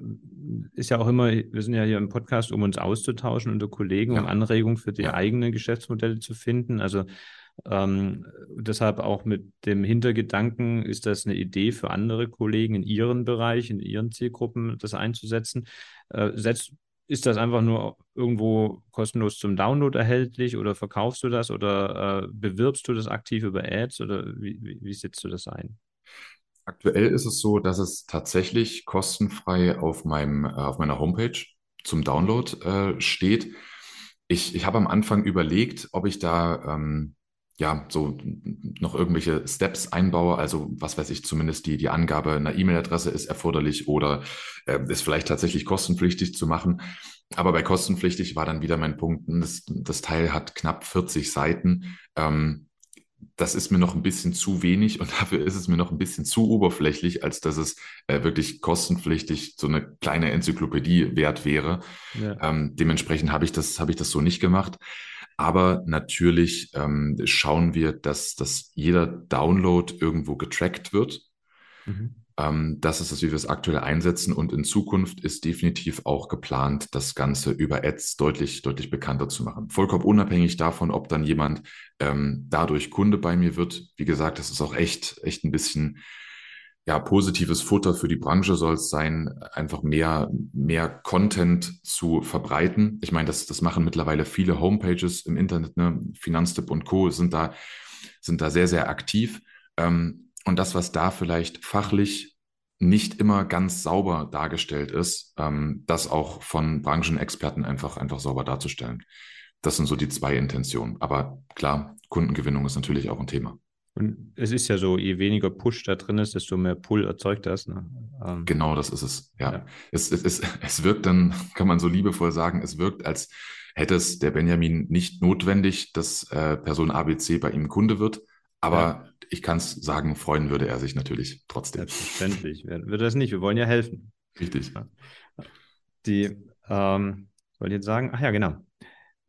[SPEAKER 1] ist ja auch immer, wir sind ja hier im Podcast, um uns auszutauschen unter Kollegen, um
[SPEAKER 2] Ja.
[SPEAKER 1] Anregungen für die
[SPEAKER 2] Ja.
[SPEAKER 1] eigenen Geschäftsmodelle zu finden. Also ähm, deshalb auch mit dem Hintergedanken, ist das eine Idee für andere Kollegen in ihren Bereich, in ihren Zielgruppen, das einzusetzen? Äh, setzt, ist das einfach nur irgendwo kostenlos zum Download erhältlich oder verkaufst du das oder äh, bewirbst du das aktiv über Ads oder wie, wie, wie setzt du das ein?
[SPEAKER 2] Aktuell ist es so, dass es tatsächlich kostenfrei auf meinem, äh, auf meiner Homepage zum Download äh, steht. Ich, ich habe am Anfang überlegt, ob ich da ähm, ja so noch irgendwelche Steps einbaue. Also was weiß ich, zumindest die, die Angabe einer E-Mail-Adresse ist erforderlich oder äh, ist vielleicht tatsächlich kostenpflichtig zu machen. Aber bei kostenpflichtig war dann wieder mein Punkt, das, das Teil hat knapp 40 Seiten. Ähm, das ist mir noch ein bisschen zu wenig und dafür ist es mir noch ein bisschen zu oberflächlich, als dass es äh, wirklich kostenpflichtig so eine kleine Enzyklopädie wert wäre.
[SPEAKER 1] Ja.
[SPEAKER 2] Ähm, dementsprechend habe ich das, habe ich das so nicht gemacht. Aber natürlich ähm, schauen wir, dass, dass jeder Download irgendwo getrackt wird.
[SPEAKER 1] Mhm.
[SPEAKER 2] Ähm, das ist es, wie wir es aktuell einsetzen. Und in Zukunft ist definitiv auch geplant, das Ganze über Ads deutlich, deutlich bekannter zu machen. Vollkommen unabhängig davon, ob dann jemand ähm, dadurch Kunde bei mir wird. Wie gesagt, das ist auch echt, echt ein bisschen ja, positives Futter für die Branche soll es sein, einfach mehr, mehr Content zu verbreiten. Ich meine, das, das machen mittlerweile viele Homepages im Internet, ne? Finanztipp und Co. sind da, sind da sehr, sehr aktiv. Ähm, und das, was da vielleicht fachlich nicht immer ganz sauber dargestellt ist, ähm, das auch von Branchenexperten einfach, einfach sauber darzustellen. Das sind so die zwei Intentionen. Aber klar, Kundengewinnung ist natürlich auch ein Thema.
[SPEAKER 1] Und es ist ja so, je weniger Push da drin ist, desto mehr Pull erzeugt das. Ne? Ähm,
[SPEAKER 2] Genau, das ist es. Ja.
[SPEAKER 1] Ja.
[SPEAKER 2] Es, es, es, es wirkt dann, kann man so liebevoll sagen, es wirkt, als hätte es der Benjamin nicht notwendig, dass äh, Person ABC bei ihm Kunde wird. Aber
[SPEAKER 1] Ja.
[SPEAKER 2] Ich kann es sagen, freuen würde er sich natürlich trotzdem.
[SPEAKER 1] Selbstverständlich. Wird das nicht? Wir wollen ja helfen.
[SPEAKER 2] Richtig.
[SPEAKER 1] Die, ähm, ich wollte jetzt sagen, ach ja, genau.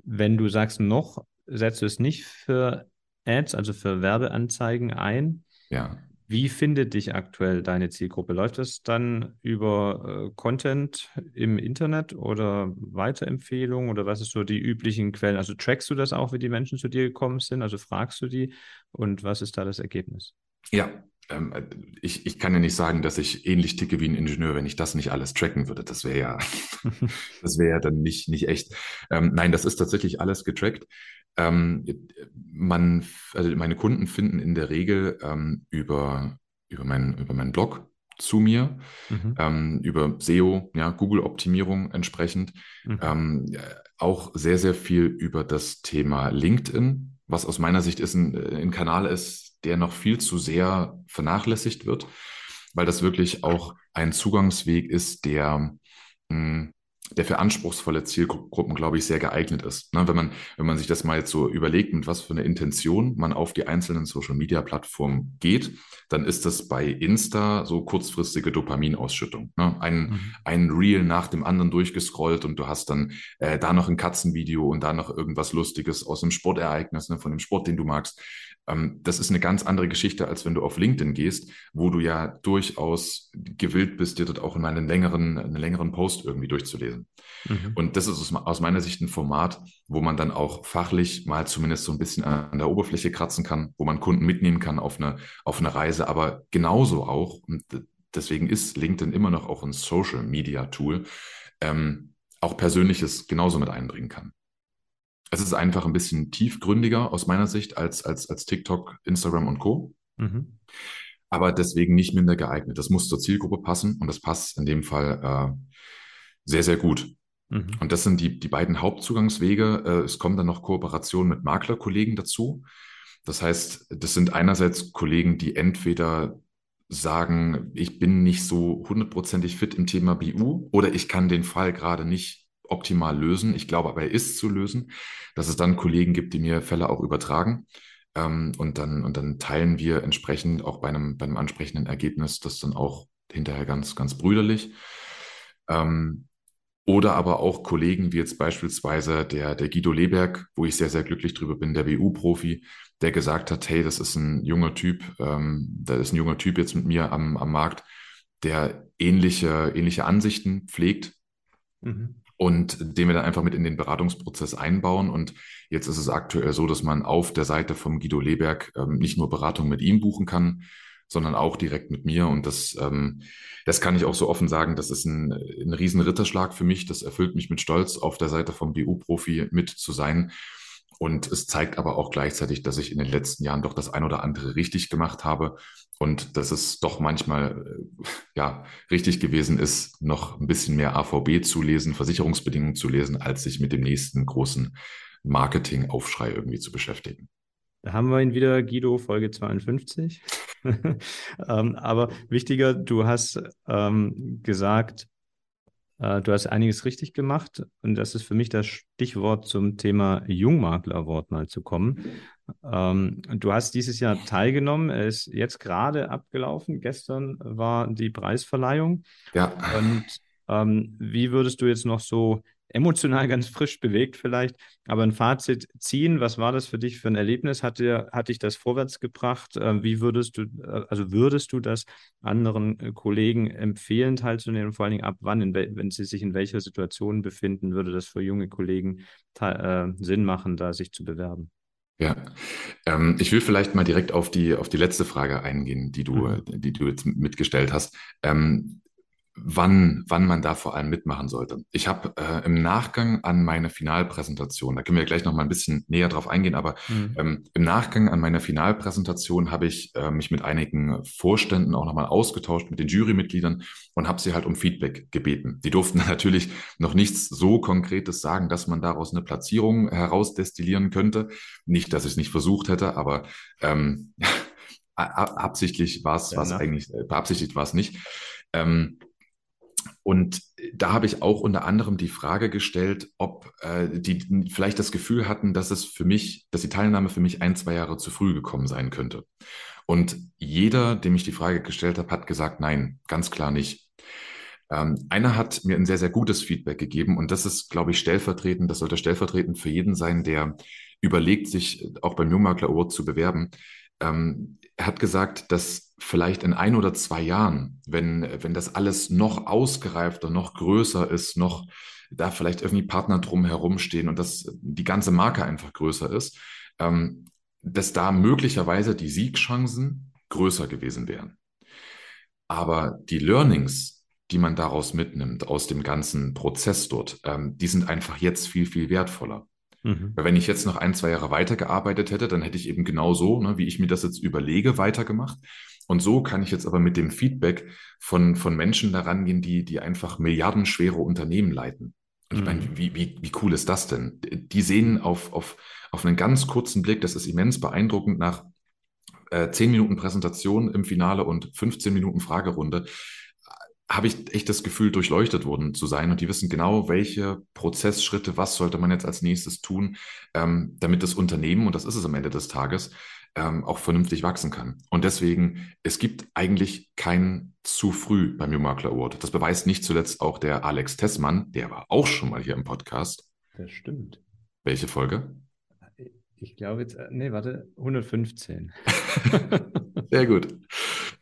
[SPEAKER 1] Wenn du sagst noch, setzt du es nicht für Ads, also für Werbeanzeigen ein.
[SPEAKER 2] Ja.
[SPEAKER 1] Wie findet dich aktuell deine Zielgruppe? Läuft das dann über äh, Content im Internet oder Weiterempfehlungen oder was ist so die üblichen Quellen? Also trackst du das auch, wie die Menschen zu dir gekommen sind? Also fragst du die und was ist da das Ergebnis?
[SPEAKER 2] Ja, ähm, ich, ich kann ja nicht sagen, dass ich ähnlich ticke wie ein Ingenieur, wenn ich das nicht alles tracken würde. Das wäre ja, das wäre ja dann nicht, nicht echt. Ähm, nein, das ist tatsächlich alles getrackt. Ähm, man, also meine Kunden finden in der Regel ähm, über, über, meinen, über meinen Blog zu mir,
[SPEAKER 1] Mhm.
[SPEAKER 2] ähm, über SEO, ja, Google-Optimierung entsprechend.
[SPEAKER 1] Mhm.
[SPEAKER 2] Ähm, auch sehr, sehr viel über das Thema LinkedIn, was aus meiner Sicht ist ein, ein Kanal ist, der noch viel zu sehr vernachlässigt wird, weil das wirklich auch ein Zugangsweg ist, der, mh, der für anspruchsvolle Zielgruppen, glaube ich, sehr geeignet ist. Ne, wenn man, wenn man sich das mal jetzt so überlegt, mit was für eine Intention man auf die einzelnen Social-Media-Plattformen geht, dann ist das bei Insta so kurzfristige Dopaminausschüttung. Ne? Ein,
[SPEAKER 1] Mhm.
[SPEAKER 2] ein Reel nach dem anderen durchgescrollt und du hast dann äh, da noch ein Katzenvideo und da noch irgendwas Lustiges aus einem Sportereignis, ne, von dem Sport, den du magst. Ähm, das ist eine ganz andere Geschichte, als wenn du auf LinkedIn gehst, wo du ja durchaus gewillt bist, dir dort auch in einen längeren, einen längeren Post irgendwie durchzulesen.
[SPEAKER 1] Mhm.
[SPEAKER 2] Und das ist aus, aus meiner Sicht ein Format, wo man dann auch fachlich mal zumindest so ein bisschen an der Oberfläche kratzen kann, wo man Kunden mitnehmen kann auf eine, auf eine Reise, aber genauso auch, und deswegen ist LinkedIn immer noch auch ein Social Media Tool, ähm, auch Persönliches genauso mit einbringen kann. Es ist einfach ein bisschen tiefgründiger aus meiner Sicht als, als, als TikTok, Instagram und Co.
[SPEAKER 1] Mhm.
[SPEAKER 2] Aber deswegen nicht minder geeignet. Das muss zur Zielgruppe passen und das passt in dem Fall äh, sehr, sehr gut.
[SPEAKER 1] Mhm.
[SPEAKER 2] Und das sind die, die beiden Hauptzugangswege. Äh, Es kommen dann noch Kooperationen mit Maklerkollegen dazu. Das heißt, das sind einerseits Kollegen, die entweder sagen, ich bin nicht so hundertprozentig fit im Thema BU oder ich kann den Fall gerade nicht optimal lösen. Ich glaube aber, er ist zu lösen, dass es dann Kollegen gibt, die mir Fälle auch übertragen. Ähm, und dann, und dann teilen wir entsprechend auch bei einem, bei einem ansprechenden Ergebnis das dann auch hinterher ganz, ganz brüderlich. Ähm, Oder aber auch Kollegen wie jetzt beispielsweise der, der Guido Leberg, wo ich sehr, sehr glücklich drüber bin, der WU-Profi, der gesagt hat, hey, das ist ein junger Typ, ähm, da ist ein junger Typ jetzt mit mir am, am Markt, der ähnliche, ähnliche Ansichten pflegt mhm. Und den wir dann einfach mit in den Beratungsprozess einbauen. Und jetzt ist es aktuell so, dass man auf der Seite vom Guido Leberg ähm, nicht nur Beratung mit ihm buchen kann, sondern auch direkt mit mir. Und das, ähm, das kann ich auch so offen sagen, das ist ein, ein riesen für mich. Das erfüllt mich mit Stolz, auf der Seite vom BU-Profi mit zu sein. Und es zeigt aber auch gleichzeitig, dass ich in den letzten Jahren doch das ein oder andere richtig gemacht habe und dass es doch manchmal äh, ja richtig gewesen ist, noch ein bisschen mehr AVB zu lesen, Versicherungsbedingungen zu lesen, als sich mit dem nächsten großen Marketing-Aufschrei irgendwie zu beschäftigen.
[SPEAKER 1] Da haben wir ihn wieder, Guido, Folge 52. ähm, aber wichtiger, du hast ähm, gesagt, äh, du hast einiges richtig gemacht und das ist für mich das Stichwort zum Thema Jungmakler Award mal zu kommen. Ähm, du hast dieses Jahr teilgenommen, er ist jetzt gerade abgelaufen. Gestern war die Preisverleihung.
[SPEAKER 2] Ja.
[SPEAKER 1] Und ähm, wie würdest du jetzt noch so emotional ganz frisch bewegt vielleicht, aber ein Fazit ziehen. Was war das für dich für ein Erlebnis? Hat, dir, hat dich das vorwärts gebracht? Äh, wie würdest du, äh, also würdest du das anderen äh, Kollegen empfehlen, teilzunehmen? Vor allen Dingen ab wann, wenn sie sich in welcher Situation befinden, würde das für junge Kollegen äh, Sinn machen, da sich zu bewerben?
[SPEAKER 2] Ja, ähm, ich will vielleicht mal direkt auf die, auf die letzte Frage eingehen, die du, mhm. die du jetzt mitgestellt hast. Ähm, wann, wann man da vor allem mitmachen sollte. Ich habe äh, im Nachgang an meine Finalpräsentation, da können wir gleich noch mal ein bisschen näher drauf eingehen, aber mhm. ähm, im Nachgang an meiner Finalpräsentation habe ich äh, mich mit einigen Vorständen auch nochmal ausgetauscht, mit den Jurymitgliedern und habe sie halt um Feedback gebeten. Die durften natürlich noch nichts so Konkretes sagen, dass man daraus eine Platzierung herausdestillieren könnte. Nicht, dass ich es nicht versucht hätte, aber ähm, absichtlich war es ja, was eigentlich, äh, beabsichtigt war es nicht. Ähm, und da habe ich auch unter anderem die Frage gestellt, ob äh, die vielleicht das Gefühl hatten, dass es für mich, dass die Teilnahme für mich ein, zwei Jahre zu früh gekommen sein könnte. Und jeder, dem ich die Frage gestellt habe, hat gesagt, nein, ganz klar nicht. Ähm, einer hat mir ein sehr, sehr gutes Feedback gegeben und das ist, glaube ich, stellvertretend, das sollte stellvertretend für jeden sein, der überlegt, sich auch beim Jungmakler Award zu bewerben. Ähm, er hat gesagt, dass vielleicht in ein oder zwei Jahren, wenn, wenn das alles noch ausgereifter, noch größer ist, noch da vielleicht irgendwie Partner drum herumstehen und dass die ganze Marke einfach größer ist, ähm, dass da möglicherweise die Siegchancen größer gewesen wären. Aber die Learnings, die man daraus mitnimmt, aus dem ganzen Prozess dort, ähm, die sind einfach jetzt viel, viel wertvoller. Mhm. Weil wenn ich jetzt noch ein, zwei Jahre weitergearbeitet hätte, dann hätte ich eben genau so, ne, wie ich mir das jetzt überlege, weitergemacht. Und so kann ich jetzt aber mit dem Feedback von, von Menschen daran gehen, die, die einfach milliardenschwere Unternehmen leiten. Und ich meine, mhm. wie, wie, wie cool ist das denn? Die sehen auf, auf, auf einen ganz kurzen Blick, das ist immens beeindruckend, nach äh, 10 Minuten Präsentation im Finale und 15 Minuten Fragerunde, habe ich echt das Gefühl, durchleuchtet worden zu sein. Und die wissen genau, welche Prozessschritte, was sollte man jetzt als nächstes tun, ähm, damit das Unternehmen, und das ist es am Ende des Tages, ähm, auch vernünftig wachsen kann. Und deswegen, es gibt eigentlich kein zu früh beim New Makler Award. Das beweist nicht zuletzt auch der Alex Tessmann, der war auch schon mal hier im Podcast.
[SPEAKER 1] Das stimmt.
[SPEAKER 2] Welche Folge?
[SPEAKER 1] Ich glaube jetzt, äh, nee, warte, 115.
[SPEAKER 2] Sehr gut.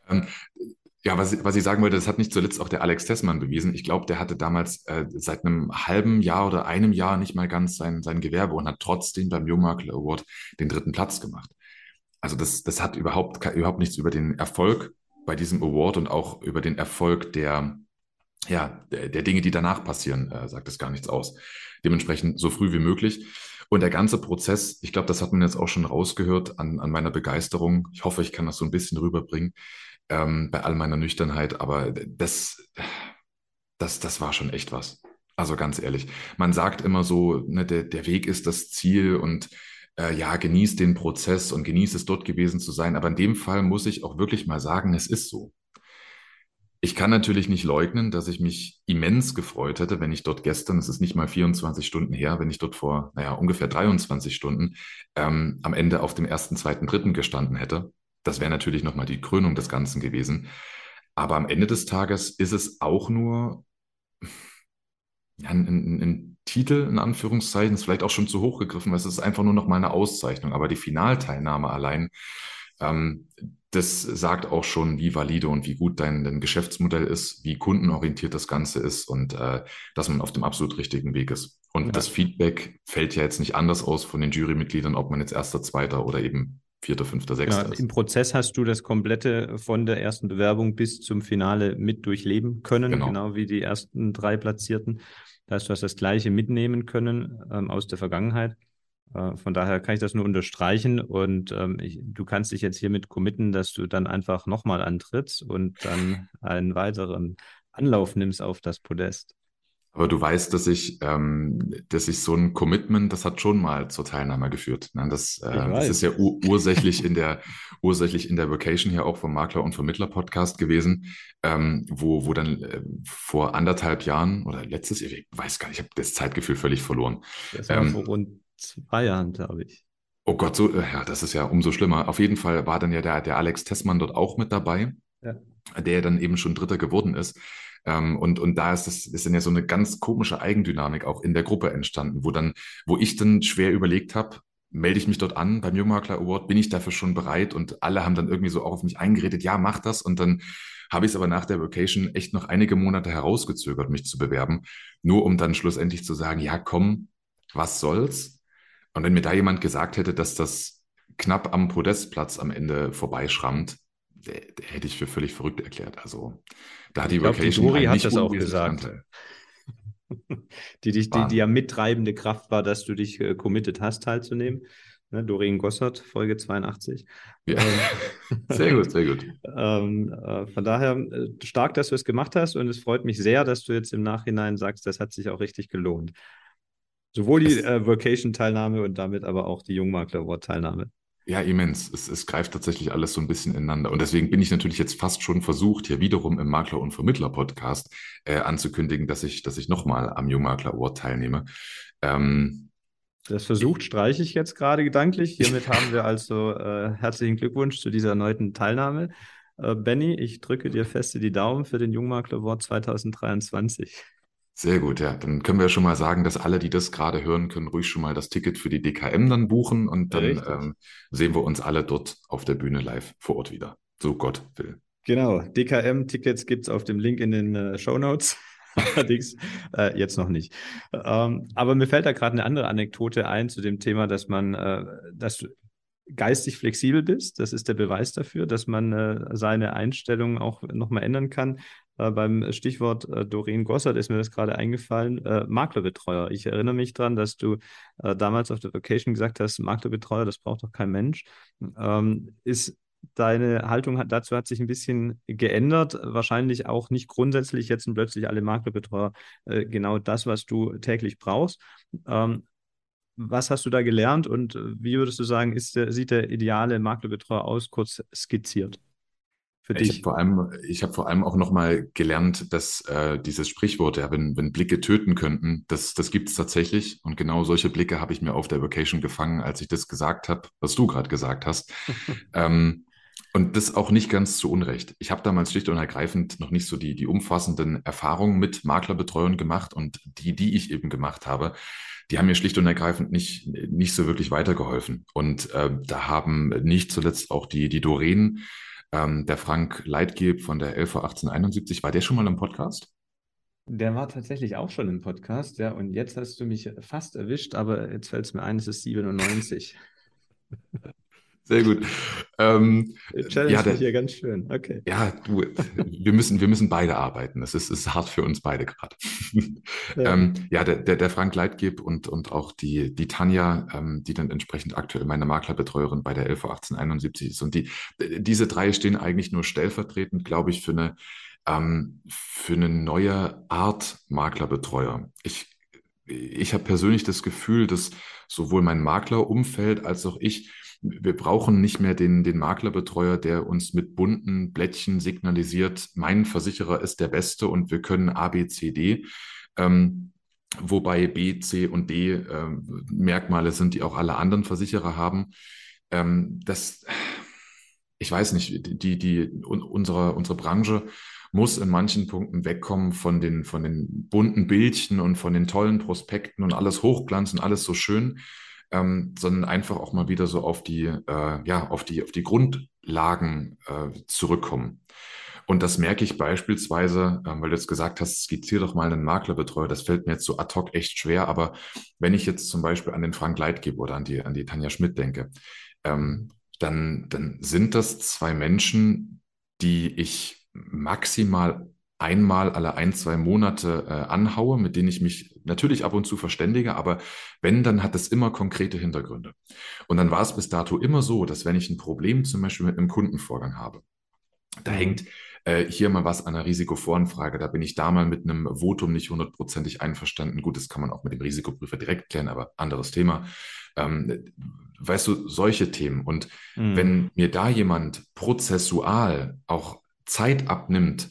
[SPEAKER 2] Ähm, ja, was, was ich sagen wollte, das hat nicht zuletzt auch der Alex Tessmann bewiesen. Ich glaube, der hatte damals äh, seit einem halben Jahr oder einem Jahr nicht mal ganz sein, sein Gewerbe und hat trotzdem beim Jungmakler Award den dritten Platz gemacht. Also das, das hat überhaupt, überhaupt nichts über den Erfolg bei diesem Award und auch über den Erfolg der, ja, der, der Dinge, die danach passieren, äh, sagt es gar nichts aus. Dementsprechend so früh wie möglich. Und der ganze Prozess, ich glaube, das hat man jetzt auch schon rausgehört an, an meiner Begeisterung. Ich hoffe, ich kann das so ein bisschen rüberbringen ähm, bei all meiner Nüchternheit, aber das, das, das war schon echt was. Also ganz ehrlich, man sagt immer so, ne, der, der Weg ist das Ziel und äh, ja, genießt den Prozess und genießt es dort gewesen zu sein. Aber in dem Fall muss ich auch wirklich mal sagen, es ist so. Ich kann natürlich nicht leugnen, dass ich mich immens gefreut hätte, wenn ich dort gestern, es ist nicht mal 24 Stunden her, wenn ich dort vor, naja, ungefähr 23 Stunden ähm, am Ende auf dem ersten, zweiten, dritten gestanden hätte. Das wäre natürlich nochmal die Krönung des Ganzen gewesen. Aber am Ende des Tages ist es auch nur, ein, ein, ein Titel in Anführungszeichen ist vielleicht auch schon zu hoch gegriffen, weil es ist einfach nur noch mal eine Auszeichnung. Aber die Finalteilnahme allein, ähm, das sagt auch schon, wie valide und wie gut dein, dein Geschäftsmodell ist, wie kundenorientiert das Ganze ist und äh, dass man auf dem absolut richtigen Weg ist. Und ja. das Feedback fällt ja jetzt nicht anders aus von den Jurymitgliedern, ob man jetzt erster, zweiter oder eben vierter, fünfter, sechster
[SPEAKER 1] genau, ist. Im Prozess hast du das komplette von der ersten Bewerbung bis zum Finale mit durchleben können, genau, genau wie die ersten drei Platzierten. Da hast du das Gleiche mitnehmen können ähm, aus der Vergangenheit. Äh, von daher kann ich das nur unterstreichen und ähm, ich, du kannst dich jetzt hiermit committen, dass du dann einfach nochmal antrittst und dann einen weiteren Anlauf nimmst auf das Podest.
[SPEAKER 2] Aber du weißt, dass ich, ähm, dass ich so ein Commitment, das hat schon mal zur Teilnahme geführt. Ne? Das, äh, das ist ja ur ursächlich in der ursächlich in der Vacation hier auch vom Makler und Vermittler Podcast gewesen, ähm, wo, wo dann äh, vor anderthalb Jahren oder letztes Jahr, ich weiß gar nicht, ich habe das Zeitgefühl völlig verloren.
[SPEAKER 1] Das war ähm, vor rund zwei Jahren, glaube ich.
[SPEAKER 2] Oh Gott, so, äh, ja, das ist ja umso schlimmer. Auf jeden Fall war dann ja der, der Alex Tessmann dort auch mit dabei, ja. der dann eben schon Dritter geworden ist. Ähm, und, und da ist das, ist dann ja so eine ganz komische Eigendynamik auch in der Gruppe entstanden, wo dann, wo ich dann schwer überlegt habe, melde ich mich dort an beim Jungmakler Award, bin ich dafür schon bereit? Und alle haben dann irgendwie so auch auf mich eingeredet, ja, mach das. Und dann habe ich es aber nach der Vacation echt noch einige Monate herausgezögert, mich zu bewerben, nur um dann schlussendlich zu sagen, ja, komm, was soll's? Und wenn mir da jemand gesagt hätte, dass das knapp am Podestplatz am Ende vorbeischrammt, der, der hätte ich für völlig verrückt erklärt. Also da hat die
[SPEAKER 1] Vacation Dori hat das auch gesagt. die, die, die, die ja mittreibende Kraft war, dass du dich äh, committed hast, teilzunehmen. Ne, Doreen Gossert, Folge 82.
[SPEAKER 2] Ja. Ähm, sehr gut, sehr gut.
[SPEAKER 1] ähm, äh, von daher äh, stark, dass du es gemacht hast und es freut mich sehr, dass du jetzt im Nachhinein sagst, das hat sich auch richtig gelohnt. Sowohl die äh, Vocation-Teilnahme und damit aber auch die Jungmakler Award-Teilnahme.
[SPEAKER 2] Ja, immens. Es, es greift tatsächlich alles so ein bisschen ineinander. Und deswegen bin ich natürlich jetzt fast schon versucht, hier wiederum im Makler- und Vermittler-Podcast äh, anzukündigen, dass ich, dass ich nochmal am Jungmakler Award teilnehme. Ähm,
[SPEAKER 1] das versucht streiche ich jetzt gerade gedanklich. Hiermit haben wir also äh, herzlichen Glückwunsch zu dieser erneuten Teilnahme. Äh, Benny, ich drücke dir feste die Daumen für den Jungmakler Award 2023.
[SPEAKER 2] Sehr gut, ja. Dann können wir schon mal sagen, dass alle, die das gerade hören, können ruhig schon mal das Ticket für die DKM dann buchen und dann ähm, sehen wir uns alle dort auf der Bühne live vor Ort wieder. So Gott will.
[SPEAKER 1] Genau, DKM-Tickets gibt es auf dem Link in den äh, Show Notes. Allerdings äh, jetzt noch nicht. Ähm, aber mir fällt da gerade eine andere Anekdote ein zu dem Thema, dass man, äh, dass du geistig flexibel bist. Das ist der Beweis dafür, dass man äh, seine Einstellung auch nochmal ändern kann. Äh, beim Stichwort äh, Doreen Gossert ist mir das gerade eingefallen. Äh, Maklerbetreuer. Ich erinnere mich daran, dass du äh, damals auf der Vacation gesagt hast, Maklerbetreuer, das braucht doch kein Mensch. Ähm, ist deine Haltung hat, dazu hat sich ein bisschen geändert. Wahrscheinlich auch nicht grundsätzlich jetzt sind plötzlich alle Maklerbetreuer äh, genau das, was du täglich brauchst. Ähm, was hast du da gelernt und wie würdest du sagen, ist sieht der ideale Maklerbetreuer aus, kurz skizziert?
[SPEAKER 2] Für dich? Ich habe vor allem, ich habe vor allem auch nochmal gelernt, dass äh, dieses Sprichwort, ja, wenn, wenn Blicke töten könnten, das, das gibt es tatsächlich. Und genau solche Blicke habe ich mir auf der Vacation gefangen, als ich das gesagt habe, was du gerade gesagt hast. ähm, und das auch nicht ganz zu Unrecht. Ich habe damals schlicht und ergreifend noch nicht so die, die umfassenden Erfahrungen mit Maklerbetreuung gemacht und die, die ich eben gemacht habe, die haben mir schlicht und ergreifend nicht, nicht so wirklich weitergeholfen. Und äh, da haben nicht zuletzt auch die, die Doreen, ähm, der Frank Leitgeb von der LV 1871, war der schon mal im Podcast?
[SPEAKER 1] Der war tatsächlich auch schon im Podcast, ja. Und jetzt hast du mich fast erwischt, aber jetzt fällt es mir ein, es ist 97.
[SPEAKER 2] Sehr gut.
[SPEAKER 1] Ähm, Challenge ja, der, hier ganz schön. Okay.
[SPEAKER 2] Ja, du, wir müssen, wir müssen beide arbeiten. Es ist, ist hart für uns beide gerade. Ja, ähm, ja der, der, der Frank Leitgeb und, und auch die, die Tanja, ähm, die dann entsprechend aktuell meine Maklerbetreuerin bei der LV 1871 ist. Und die, diese drei stehen eigentlich nur stellvertretend, glaube ich, für eine, ähm, für eine neue Art Maklerbetreuer. Ich, ich habe persönlich das Gefühl, dass sowohl mein Maklerumfeld als auch ich wir brauchen nicht mehr den, den Maklerbetreuer, der uns mit bunten Blättchen signalisiert, mein Versicherer ist der Beste und wir können A, B, C, D. Ähm, wobei B, C und D äh, Merkmale sind, die auch alle anderen Versicherer haben. Ähm, das, ich weiß nicht, die, die, unsere, unsere Branche muss in manchen Punkten wegkommen von den, von den bunten Bildchen und von den tollen Prospekten und alles Hochglanz und alles so schön, ähm, sondern einfach auch mal wieder so auf die, äh, ja, auf die, auf die Grundlagen äh, zurückkommen. Und das merke ich beispielsweise, ähm, weil du jetzt gesagt hast, skizziere doch mal einen Maklerbetreuer. Das fällt mir jetzt so ad hoc echt schwer. Aber wenn ich jetzt zum Beispiel an den Frank Leitgeb oder an die, an die Tanja Schmidt denke, ähm, dann, dann sind das zwei Menschen, die ich maximal einmal alle ein, zwei Monate äh, anhaue, mit denen ich mich natürlich ab und zu verständige, aber wenn, dann hat es immer konkrete Hintergründe. Und dann war es bis dato immer so, dass wenn ich ein Problem zum Beispiel mit einem Kundenvorgang habe, da mhm. hängt äh, hier mal was an der Risikovoranfrage, da bin ich da mal mit einem Votum nicht hundertprozentig einverstanden. Gut, das kann man auch mit dem Risikoprüfer direkt klären, aber anderes Thema. Ähm, weißt du, solche Themen. Und mhm. wenn mir da jemand prozessual auch Zeit abnimmt,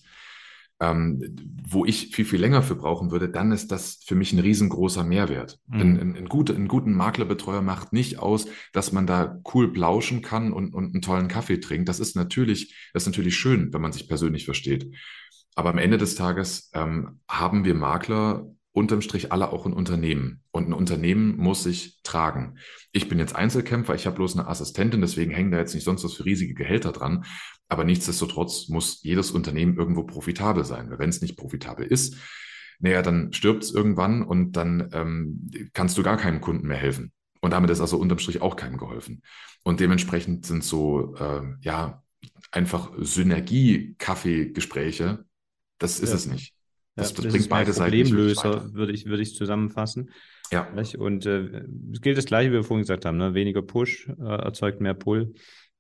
[SPEAKER 2] ähm, wo ich viel, viel länger für brauchen würde, dann ist das für mich ein riesengroßer Mehrwert. Mhm. Ein, ein, ein, gut, einen guten Maklerbetreuer macht nicht aus, dass man da cool plauschen kann und, und einen tollen Kaffee trinkt. Das ist natürlich, das ist natürlich schön, wenn man sich persönlich versteht. Aber am Ende des Tages ähm, haben wir Makler unterm Strich alle auch ein Unternehmen. Und ein Unternehmen muss sich tragen. Ich bin jetzt Einzelkämpfer, ich habe bloß eine Assistentin, deswegen hängen da jetzt nicht sonst was für riesige Gehälter dran. Aber nichtsdestotrotz muss jedes Unternehmen irgendwo profitabel sein. Wenn es nicht profitabel ist, naja, dann stirbt es irgendwann und dann ähm, kannst du gar keinem Kunden mehr helfen. Und damit ist also unterm Strich auch keinem geholfen. Und dementsprechend sind so, äh, ja, einfach Synergie-Kaffee-Gespräche, das ist ja. es nicht.
[SPEAKER 1] Das, ja, das, das bringt beide Seiten. Problemlöser, würde ich, würde ich zusammenfassen.
[SPEAKER 2] Ja.
[SPEAKER 1] Und äh, es gilt das Gleiche, wie wir vorhin gesagt haben: ne? weniger Push äh, erzeugt mehr Pull.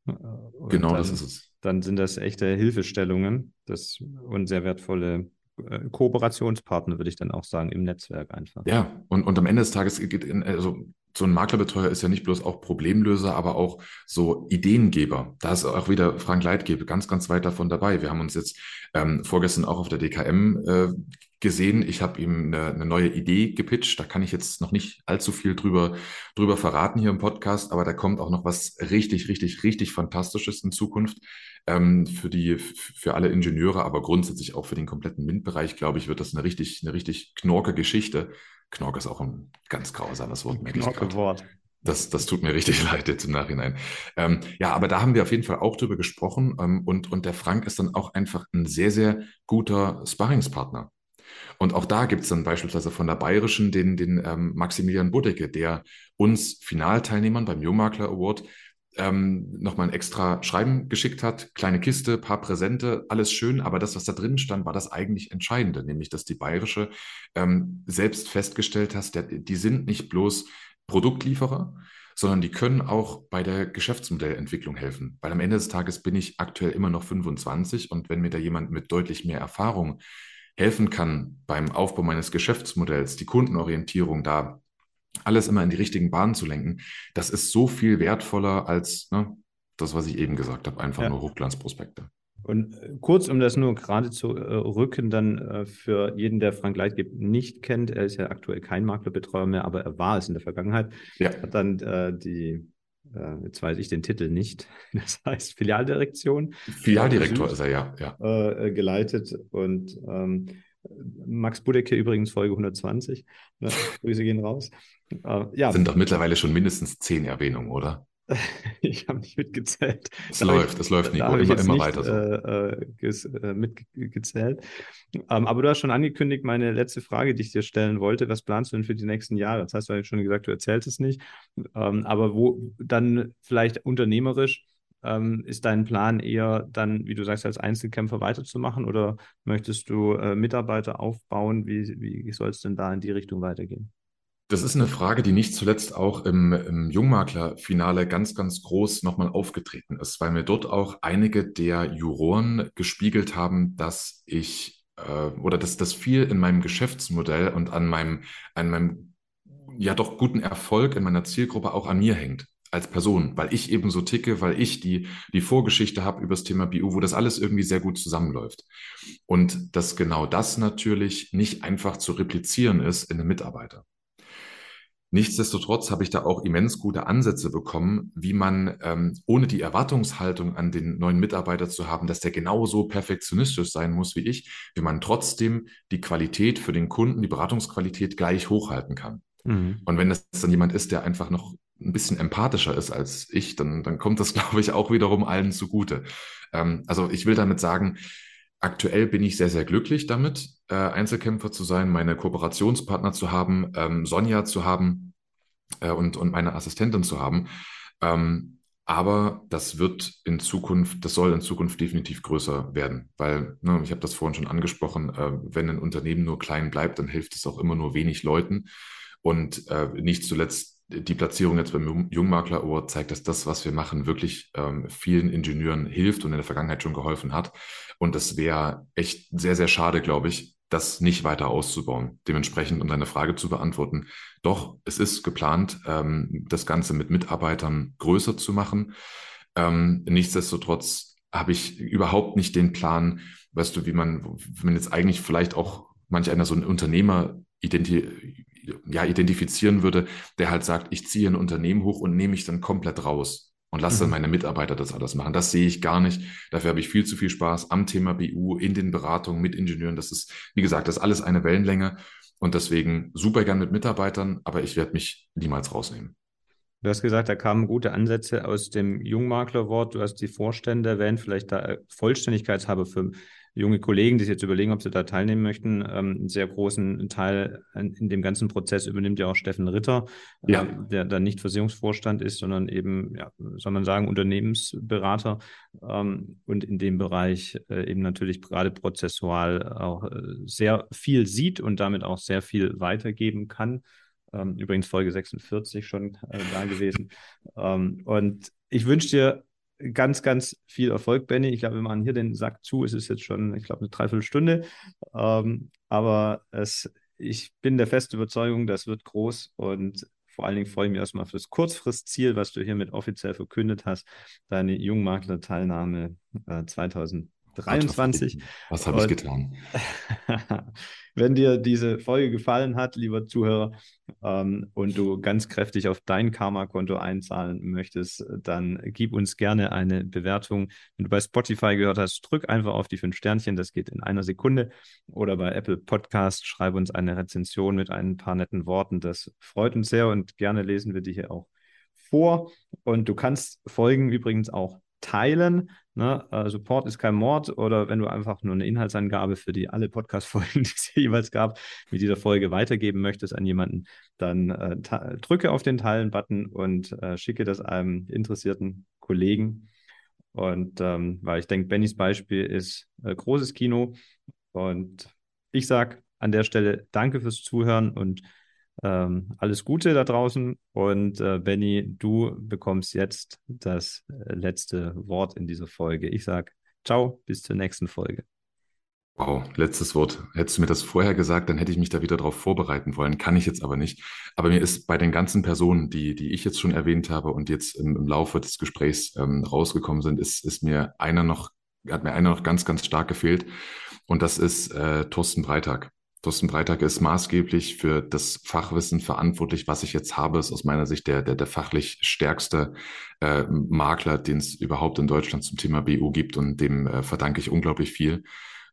[SPEAKER 2] Äh, und genau, dann, das ist es.
[SPEAKER 1] Dann sind das echte Hilfestellungen das, und sehr wertvolle äh, Kooperationspartner, würde ich dann auch sagen, im Netzwerk einfach.
[SPEAKER 2] Ja, und, und am Ende des Tages geht in, also so ein Maklerbetreuer ist ja nicht bloß auch Problemlöser, aber auch so Ideengeber. Da ist auch wieder Frank Leitgebe ganz, ganz weit davon dabei. Wir haben uns jetzt ähm, vorgestern auch auf der DKM äh, gesehen. Ich habe ihm eine, eine, neue Idee gepitcht. Da kann ich jetzt noch nicht allzu viel drüber, drüber verraten hier im Podcast, aber da kommt auch noch was richtig, richtig, richtig Fantastisches in Zukunft ähm, für die, für alle Ingenieure, aber grundsätzlich auch für den kompletten MINT-Bereich, glaube ich, wird das eine richtig, eine richtig knorke Geschichte. Knorke ist auch ein ganz grausames Wort,
[SPEAKER 1] merke ich Wort.
[SPEAKER 2] Das, das tut mir richtig leid jetzt im Nachhinein. Ähm, ja, aber da haben wir auf jeden Fall auch drüber gesprochen ähm, und, und der Frank ist dann auch einfach ein sehr, sehr guter Sparringspartner. Und auch da gibt es dann beispielsweise von der Bayerischen den, den ähm, Maximilian Budecke, der uns Finalteilnehmern beim Jungmakler Award ähm, nochmal ein extra Schreiben geschickt hat, kleine Kiste, paar Präsente, alles schön, aber das, was da drin stand, war das eigentlich Entscheidende, nämlich dass die Bayerische ähm, selbst festgestellt hast, der, die sind nicht bloß Produktlieferer, sondern die können auch bei der Geschäftsmodellentwicklung helfen. Weil am Ende des Tages bin ich aktuell immer noch 25 und wenn mir da jemand mit deutlich mehr Erfahrung helfen kann beim Aufbau meines Geschäftsmodells, die Kundenorientierung da alles immer in die richtigen Bahnen zu lenken, das ist so viel wertvoller als ne, das, was ich eben gesagt habe, einfach ja. nur Hochglanzprospekte.
[SPEAKER 1] Und äh, kurz, um das nur gerade zu äh, rücken, dann äh, für jeden, der Frank Leitgeb nicht kennt, er ist ja aktuell kein Maklerbetreuer mehr, aber er war es in der Vergangenheit, ja. hat dann äh, die, äh, jetzt weiß ich den Titel nicht, das heißt Filialdirektion.
[SPEAKER 2] Filialdirektor ist er, ja. ja.
[SPEAKER 1] Äh, geleitet und ähm, Max Budecke übrigens Folge 120. Ne? Grüße gehen raus.
[SPEAKER 2] Äh, ja. Sind doch mittlerweile schon mindestens zehn Erwähnungen, oder?
[SPEAKER 1] ich habe nicht mitgezählt.
[SPEAKER 2] Es da läuft, es läuft, Nico, immer, immer weiter so.
[SPEAKER 1] Äh, äh, mitgezählt. Ähm, aber du hast schon angekündigt, meine letzte Frage, die ich dir stellen wollte. Was planst du denn für die nächsten Jahre? Das hast du ja schon gesagt, du erzählst es nicht. Ähm, aber wo dann vielleicht unternehmerisch ähm, ist dein Plan eher dann, wie du sagst, als Einzelkämpfer weiterzumachen oder möchtest du äh, Mitarbeiter aufbauen? Wie, wie soll es denn da in die Richtung weitergehen?
[SPEAKER 2] Das ist eine Frage, die nicht zuletzt auch im, im Jungmakler-Finale ganz, ganz groß nochmal aufgetreten ist, weil mir dort auch einige der Juroren gespiegelt haben, dass ich äh, oder dass das viel in meinem Geschäftsmodell und an meinem, an meinem ja doch guten Erfolg in meiner Zielgruppe auch an mir hängt als Person, weil ich eben so ticke, weil ich die, die Vorgeschichte habe über das Thema BU, wo das alles irgendwie sehr gut zusammenläuft. Und dass genau das natürlich nicht einfach zu replizieren ist in einem Mitarbeiter. Nichtsdestotrotz habe ich da auch immens gute Ansätze bekommen, wie man ähm, ohne die Erwartungshaltung an den neuen Mitarbeiter zu haben, dass der genauso perfektionistisch sein muss wie ich, wie man trotzdem die Qualität für den Kunden, die Beratungsqualität gleich hochhalten kann. Mhm. Und wenn das dann jemand ist, der einfach noch ein bisschen empathischer ist als ich, dann, dann kommt das, glaube ich, auch wiederum allen zugute. Ähm, also ich will damit sagen, aktuell bin ich sehr, sehr glücklich damit, äh, Einzelkämpfer zu sein, meine Kooperationspartner zu haben, ähm, Sonja zu haben äh, und, und meine Assistentin zu haben. Ähm, aber das wird in Zukunft, das soll in Zukunft definitiv größer werden, weil, ne, ich habe das vorhin schon angesprochen, äh, wenn ein Unternehmen nur klein bleibt, dann hilft es auch immer nur wenig Leuten. Und äh, nicht zuletzt die Platzierung jetzt beim Jungmakler Award zeigt, dass das, was wir machen, wirklich ähm, vielen Ingenieuren hilft und in der Vergangenheit schon geholfen hat. Und das wäre echt sehr, sehr schade, glaube ich, das nicht weiter auszubauen. Dementsprechend, um deine Frage zu beantworten, doch, es ist geplant, ähm, das Ganze mit Mitarbeitern größer zu machen. Ähm, nichtsdestotrotz habe ich überhaupt nicht den Plan, weißt du, wie man, wie man jetzt eigentlich vielleicht auch manch einer so ein Unternehmer ja, identifizieren würde, der halt sagt, ich ziehe ein Unternehmen hoch und nehme mich dann komplett raus und lasse dann mhm. meine Mitarbeiter das alles machen. Das sehe ich gar nicht. Dafür habe ich viel zu viel Spaß am Thema BU, in den Beratungen mit Ingenieuren. Das ist, wie gesagt, das ist alles eine Wellenlänge und deswegen super gern mit Mitarbeitern, aber ich werde mich niemals rausnehmen.
[SPEAKER 1] Du hast gesagt, da kamen gute Ansätze aus dem Jungmaklerwort. Du hast die Vorstände erwähnt, vielleicht da Vollständigkeitshabe für junge Kollegen, die sich jetzt überlegen, ob sie da teilnehmen möchten. Ähm, einen sehr großen Teil in dem ganzen Prozess übernimmt ja auch Steffen Ritter, äh, ja. äh, der dann nicht Versicherungsvorstand ist, sondern eben, ja, soll man sagen, Unternehmensberater ähm, und in dem Bereich äh, eben natürlich gerade prozessual auch äh, sehr viel sieht und damit auch sehr viel weitergeben kann. Ähm, übrigens Folge 46 schon äh, da gewesen. Ähm, und ich wünsche dir ganz, ganz viel Erfolg, Benny. Ich glaube, wir machen hier den Sack zu. Es ist jetzt schon, ich glaube, eine Dreiviertelstunde. Ähm, aber es, ich bin der festen Überzeugung, das wird groß und vor allen Dingen freue ich mich erstmal für das Kurzfristziel, was du hiermit offiziell verkündet hast, deine Jungmakler-Teilnahme äh, 2023.
[SPEAKER 2] Was habe ich getan?
[SPEAKER 1] Wenn dir diese Folge gefallen hat, lieber Zuhörer, ähm, und du ganz kräftig auf dein Karma-Konto einzahlen möchtest, dann gib uns gerne eine Bewertung. Wenn du bei Spotify gehört hast, drück einfach auf die fünf Sternchen, das geht in einer Sekunde. Oder bei Apple Podcast, schreib uns eine Rezension mit ein paar netten Worten. Das freut uns sehr und gerne lesen wir die hier auch vor. Und du kannst Folgen übrigens auch teilen. Ne? Uh, Support ist kein Mord oder wenn du einfach nur eine Inhaltsangabe für die alle Podcast-Folgen, die es jeweils gab, mit dieser Folge weitergeben möchtest an jemanden, dann äh, drücke auf den Teilen-Button und äh, schicke das einem interessierten Kollegen. Und ähm, weil ich denke, Bennys Beispiel ist äh, großes Kino. Und ich sage an der Stelle danke fürs Zuhören und ähm, alles Gute da draußen und äh, Benny, du bekommst jetzt das äh, letzte Wort in dieser Folge. Ich sage ciao, bis zur nächsten Folge.
[SPEAKER 2] Wow, letztes Wort. Hättest du mir das vorher gesagt, dann hätte ich mich da wieder darauf vorbereiten wollen. Kann ich jetzt aber nicht. Aber mir ist bei den ganzen Personen, die, die ich jetzt schon erwähnt habe und jetzt im, im Laufe des Gesprächs ähm, rausgekommen sind, ist, ist mir einer noch, hat mir einer noch ganz, ganz stark gefehlt. Und das ist äh, Thorsten Breitag. Thorsten Breitag ist maßgeblich für das Fachwissen verantwortlich, was ich jetzt habe, ist aus meiner Sicht der, der, der fachlich stärkste äh, Makler, den es überhaupt in Deutschland zum Thema BU gibt und dem äh, verdanke ich unglaublich viel.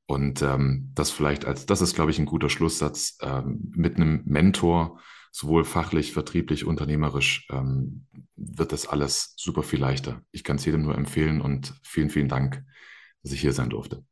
[SPEAKER 2] Und ähm, das vielleicht als, das ist, glaube ich, ein guter Schlusssatz, ähm, mit einem Mentor, sowohl fachlich, vertrieblich, unternehmerisch, ähm, wird das alles super viel leichter. Ich kann es jedem nur empfehlen und vielen, vielen Dank, dass ich hier sein durfte.